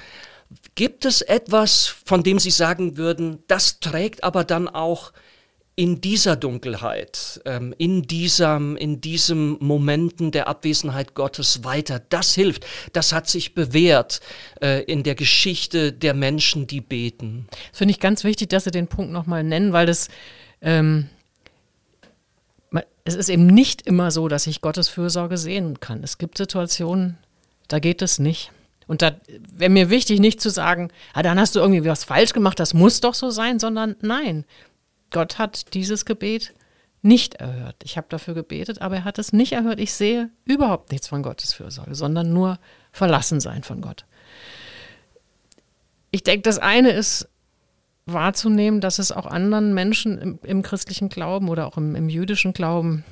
Gibt es etwas, von dem Sie sagen würden, das trägt aber dann auch in dieser Dunkelheit, ähm, in, diesem, in diesem Momenten der Abwesenheit Gottes weiter. Das hilft. Das hat sich bewährt äh, in der Geschichte der Menschen, die beten. Das finde ich ganz wichtig, dass Sie den Punkt nochmal nennen, weil das, ähm, es ist eben nicht immer so, dass ich Gottes Fürsorge sehen kann. Es gibt Situationen, da geht es nicht. Und da wäre mir wichtig, nicht zu sagen, ah, dann hast du irgendwie was falsch gemacht, das muss doch so sein, sondern nein, Gott hat dieses Gebet nicht erhört. Ich habe dafür gebetet, aber er hat es nicht erhört. Ich sehe überhaupt nichts von Gottes Fürsorge, sondern nur Verlassensein von Gott. Ich denke, das eine ist wahrzunehmen, dass es auch anderen Menschen im, im christlichen Glauben oder auch im, im, jüdischen Glauben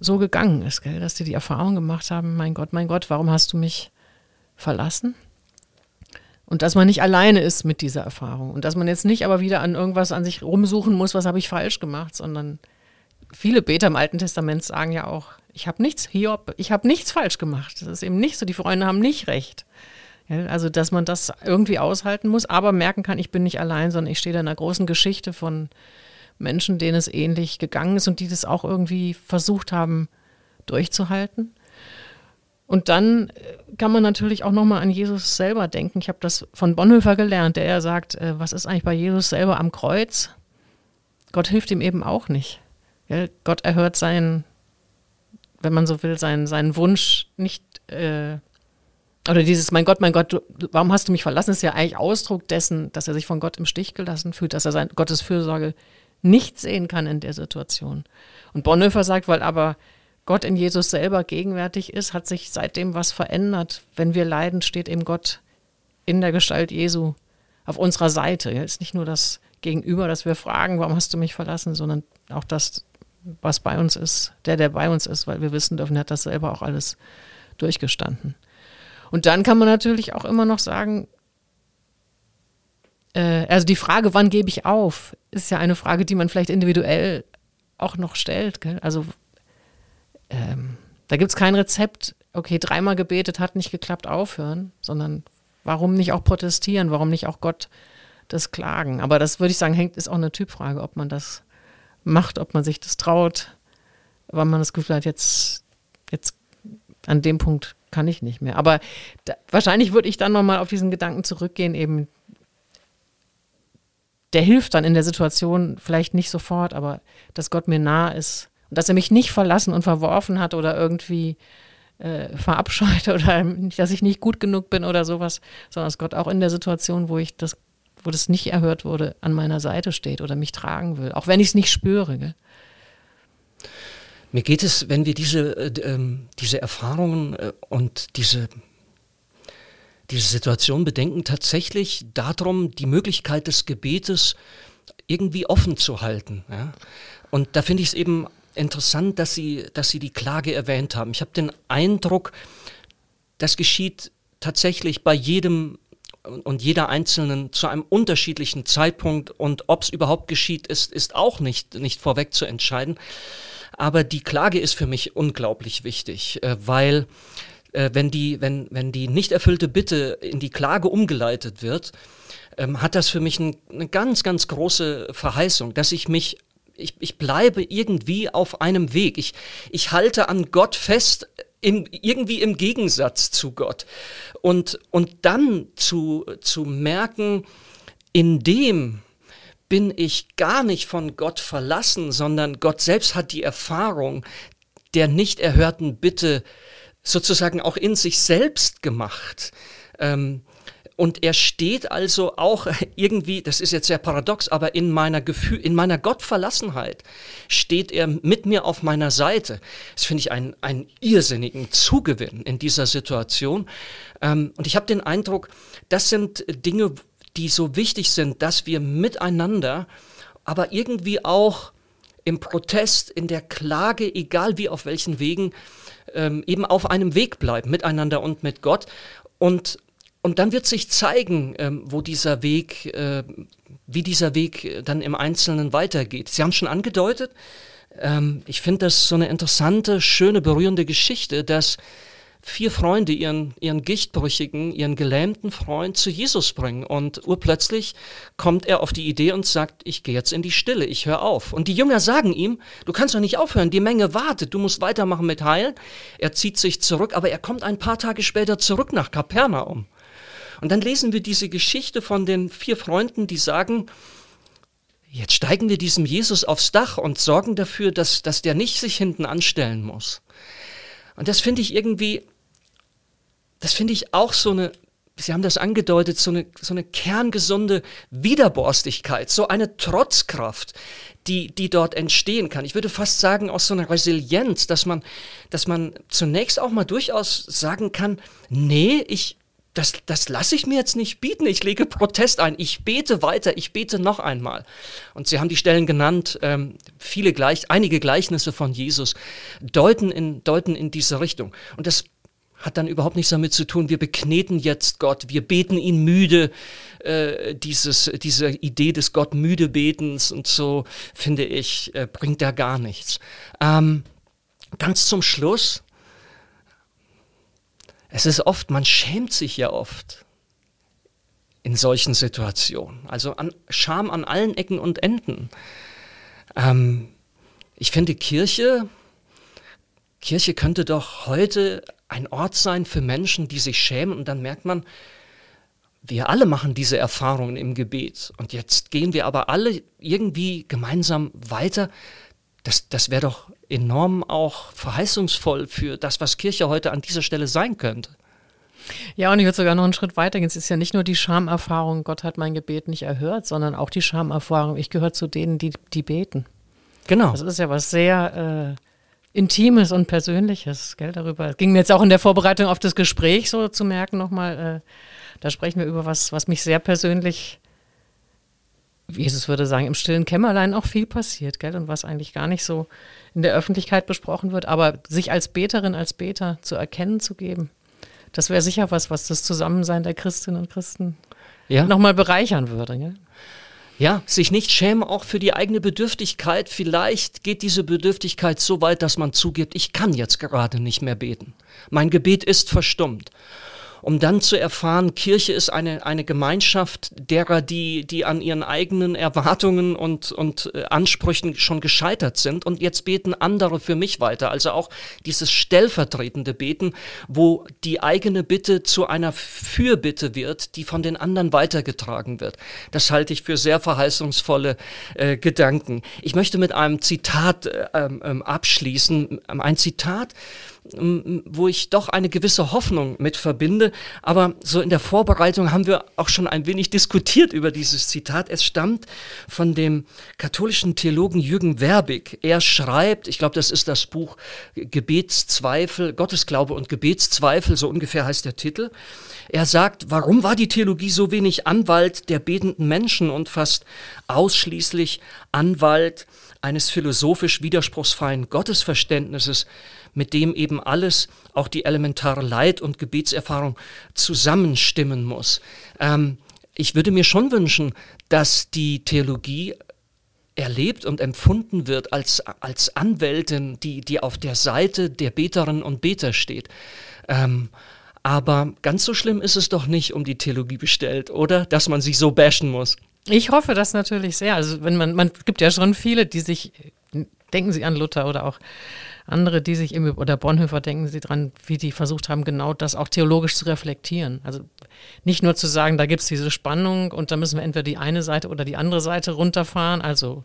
so gegangen ist, gell? dass die die Erfahrung gemacht haben, mein Gott, mein Gott, warum hast du mich verlassen? Und dass man nicht alleine ist mit dieser Erfahrung. Und dass man jetzt nicht aber wieder an irgendwas an sich rumsuchen muss, was habe ich falsch gemacht, sondern viele Beter im Alten Testament sagen ja auch, ich habe nichts, Hiob, ich habe nichts falsch gemacht. Das ist eben nicht so, die Freunde haben nicht recht. Ja, also, dass man das irgendwie aushalten muss, aber merken kann, ich bin nicht allein, sondern ich stehe da in einer großen Geschichte von Menschen, denen es ähnlich gegangen ist und die das auch irgendwie versucht haben durchzuhalten. Und dann äh, kann man natürlich auch nochmal an Jesus selber denken. Ich habe das von Bonhoeffer gelernt, der ja sagt, äh, was ist eigentlich bei Jesus selber am Kreuz? Gott hilft ihm eben auch nicht. Gott erhört seinen, wenn man so will, seinen, seinen Wunsch nicht, äh, oder dieses, mein Gott, mein Gott, du, warum hast du mich verlassen, ist ja eigentlich Ausdruck dessen, dass er sich von Gott im Stich gelassen fühlt, dass er sein, Gottes Fürsorge nicht sehen kann in der Situation. Und Bonhoeffer sagt, weil aber Gott in Jesus selber gegenwärtig ist, hat sich seitdem was verändert. Wenn wir leiden, steht eben Gott in der Gestalt Jesu auf unserer Seite. Es ist nicht nur das Gegenüber, dass wir fragen, warum hast du mich verlassen, sondern auch das, was bei uns ist, der, der bei uns ist, weil wir wissen dürfen, er hat das selber auch alles durchgestanden. Und dann kann man natürlich auch immer noch sagen, äh, also die Frage, wann gebe ich auf, ist ja eine Frage, die man vielleicht individuell auch noch stellt. Gell? Also ähm, da gibt es kein Rezept, okay, dreimal gebetet, hat nicht geklappt, aufhören, sondern warum nicht auch protestieren, warum nicht auch Gott das klagen? Aber das würde ich sagen, hängt, ist auch eine Typfrage, ob man das macht, ob man sich das traut, weil man das Gefühl hat, jetzt, jetzt an dem Punkt kann ich nicht mehr. Aber da, wahrscheinlich würde ich dann nochmal auf diesen Gedanken zurückgehen, eben der hilft dann in der Situation vielleicht nicht sofort, aber dass Gott mir nah ist und dass er mich nicht verlassen und verworfen hat oder irgendwie äh, verabscheut oder dass ich nicht gut genug bin oder sowas, sondern dass Gott auch in der Situation, wo ich das, wo das nicht erhört wurde, an meiner Seite steht oder mich tragen will, auch wenn ich es nicht spüre. Gell? Mir geht es, wenn wir diese, äh, ähm, diese Erfahrungen äh, und diese, diese Situation bedenken, tatsächlich darum, die Möglichkeit des Gebetes irgendwie offen zu halten. Ja? Und da finde ich es eben interessant, dass Sie, dass Sie die Klage erwähnt haben. Ich habe den Eindruck, das geschieht tatsächlich bei jedem und jeder Einzelnen zu einem unterschiedlichen Zeitpunkt und ob es überhaupt geschieht, ist, ist auch nicht, nicht vorweg zu entscheiden. Aber die Klage ist für mich unglaublich wichtig, äh, weil äh, wenn, die, wenn, wenn die nicht erfüllte Bitte in die Klage umgeleitet wird, ähm, hat das für mich ein, eine ganz, ganz große Verheißung, dass ich mich ich, ich bleibe irgendwie auf einem Weg. Ich, ich halte an Gott fest, im, irgendwie im Gegensatz zu Gott. Und, und dann zu, zu merken, in dem bin ich gar nicht von Gott verlassen, sondern Gott selbst hat die Erfahrung der nicht erhörten Bitte sozusagen auch in sich selbst gemacht. Ähm, und er steht also auch irgendwie, das ist jetzt sehr paradox, aber in meiner Gefühl, in meiner Gottverlassenheit steht er mit mir auf meiner Seite. Das finde ich einen, einen irrsinnigen Zugewinn in dieser Situation. Ähm, und ich habe den Eindruck, das sind Dinge, die so wichtig sind, dass wir miteinander, aber irgendwie auch im Protest, in der Klage, egal wie auf welchen Wegen, ähm, eben auf einem Weg bleiben, miteinander und mit Gott. Und und dann wird sich zeigen, ähm, wo dieser Weg, äh, wie dieser Weg dann im Einzelnen weitergeht. Sie haben schon angedeutet, ähm, ich finde das so eine interessante, schöne, berührende Geschichte, dass vier Freunde ihren, ihren gichtbrüchigen, ihren gelähmten Freund zu Jesus bringen. Und urplötzlich kommt er auf die Idee und sagt, ich gehe jetzt in die Stille, ich höre auf. Und die Jünger sagen ihm, du kannst doch nicht aufhören, die Menge wartet, du musst weitermachen mit Heilen. Er zieht sich zurück, aber er kommt ein paar Tage später zurück nach Kapernaum. Und dann lesen wir diese Geschichte von den vier Freunden, die sagen, jetzt steigen wir diesem Jesus aufs Dach und sorgen dafür, dass, dass der nicht sich hinten anstellen muss. Und das finde ich irgendwie, das finde ich auch so eine, Sie haben das angedeutet, so eine, so eine kerngesunde Widerborstigkeit, so eine Trotzkraft, die, die dort entstehen kann. Ich würde fast sagen, aus so einer Resilienz, dass man, dass man zunächst auch mal durchaus sagen kann, nee, ich, das, das lasse ich mir jetzt nicht bieten. Ich lege Protest ein. Ich bete weiter. Ich bete noch einmal. Und Sie haben die Stellen genannt. Ähm, viele gleich, einige Gleichnisse von Jesus deuten in, deuten in diese Richtung. Und das hat dann überhaupt nichts damit zu tun, wir bekneten jetzt Gott, wir beten ihn müde, äh, dieses, diese Idee des Gott müde Betens und so, finde ich, äh, bringt da gar nichts. Ähm, ganz zum Schluss es ist oft, man schämt sich ja oft in solchen Situationen. Also an Scham an allen Ecken und Enden. Ähm, ich finde Kirche, Kirche könnte doch heute ein Ort sein für Menschen, die sich schämen und dann merkt man, wir alle machen diese Erfahrungen im Gebet und jetzt gehen wir aber alle irgendwie gemeinsam weiter. Das, das wäre doch enorm auch verheißungsvoll für das, was Kirche heute an dieser Stelle sein könnte. Ja, und ich würde sogar noch einen Schritt weiter gehen. Es ist ja nicht nur die Schamerfahrung, Gott hat mein Gebet nicht erhört, sondern auch die Schamerfahrung, ich gehöre zu denen, die, die beten. Genau. Das ist ja was sehr äh, Intimes und Persönliches, gell, darüber. Ging mir jetzt auch in der Vorbereitung auf das Gespräch so zu merken nochmal, äh, da sprechen wir über was, was mich sehr persönlich Jesus würde sagen, im stillen Kämmerlein auch viel passiert, gell? Und was eigentlich gar nicht so in der Öffentlichkeit besprochen wird, aber sich als Beterin, als Beter zu erkennen zu geben, das wäre sicher was, was das Zusammensein der Christinnen und Christen ja. nochmal bereichern würde. Gell? Ja, sich nicht schämen auch für die eigene Bedürftigkeit. Vielleicht geht diese Bedürftigkeit so weit, dass man zugibt, ich kann jetzt gerade nicht mehr beten. Mein Gebet ist verstummt um dann zu erfahren, Kirche ist eine, eine Gemeinschaft derer, die, die an ihren eigenen Erwartungen und, und äh, Ansprüchen schon gescheitert sind und jetzt beten andere für mich weiter. Also auch dieses stellvertretende Beten, wo die eigene Bitte zu einer Fürbitte wird, die von den anderen weitergetragen wird. Das halte ich für sehr verheißungsvolle äh, Gedanken. Ich möchte mit einem Zitat äh, ähm, abschließen. Ein Zitat, wo ich doch eine gewisse Hoffnung mit verbinde. Aber so in der Vorbereitung haben wir auch schon ein wenig diskutiert über dieses Zitat. Es stammt von dem katholischen Theologen Jürgen Werbig. Er schreibt, ich glaube, das ist das Buch Gebetszweifel, Gottesglaube und Gebetszweifel, so ungefähr heißt der Titel. Er sagt, warum war die Theologie so wenig Anwalt der betenden Menschen und fast ausschließlich Anwalt eines philosophisch widerspruchsfreien Gottesverständnisses? Mit dem eben alles, auch die elementare Leid- und Gebetserfahrung zusammenstimmen muss. Ähm, ich würde mir schon wünschen, dass die Theologie erlebt und empfunden wird als, als Anwältin, die, die auf der Seite der Beterinnen und Beter steht. Ähm, aber ganz so schlimm ist es doch nicht um die Theologie bestellt, oder? Dass man sich so bashen muss. Ich hoffe das natürlich sehr. Also wenn man, man gibt ja schon viele, die sich, denken Sie an Luther oder auch andere, die sich im, oder Bonhoeffer denken Sie dran, wie die versucht haben, genau das auch theologisch zu reflektieren. Also nicht nur zu sagen, da gibt es diese Spannung und da müssen wir entweder die eine Seite oder die andere Seite runterfahren, also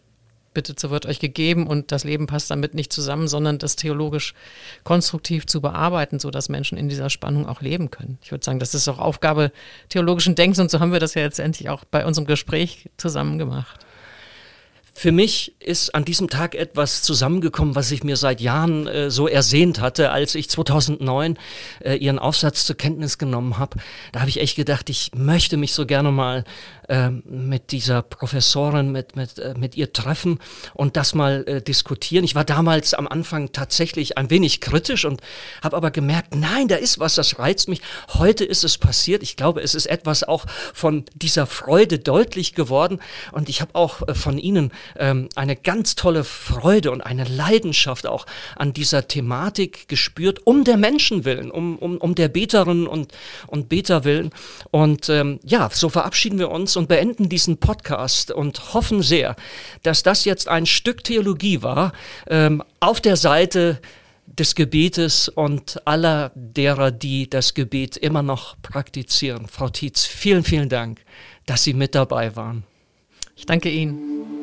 bitte so wird euch gegeben und das Leben passt damit nicht zusammen, sondern das theologisch konstruktiv zu bearbeiten, sodass Menschen in dieser Spannung auch leben können. Ich würde sagen, das ist auch Aufgabe theologischen Denkens und so haben wir das ja jetzt endlich auch bei unserem Gespräch zusammen gemacht. Für mich ist an diesem Tag etwas zusammengekommen, was ich mir seit Jahren äh, so ersehnt hatte, als ich 2009 äh, ihren Aufsatz zur Kenntnis genommen habe. Da habe ich echt gedacht, ich möchte mich so gerne mal äh, mit dieser Professorin, mit, mit, äh, mit ihr treffen und das mal äh, diskutieren. Ich war damals am Anfang tatsächlich ein wenig kritisch und habe aber gemerkt, nein, da ist was, das reizt mich. Heute ist es passiert. Ich glaube, es ist etwas auch von dieser Freude deutlich geworden und ich habe auch äh, von Ihnen ähm, eine ganz tolle Freude und eine Leidenschaft auch an dieser Thematik gespürt, um der Menschen willen, um, um, um der Beterinnen und, und Beter willen. Und ähm, ja, so verabschieden wir uns und beenden diesen Podcast und hoffen sehr, dass das jetzt ein Stück Theologie war, ähm, auf der Seite des Gebetes und aller derer, die das Gebet immer noch praktizieren. Frau Tietz, vielen, vielen Dank, dass Sie mit dabei waren. Ich danke Ihnen.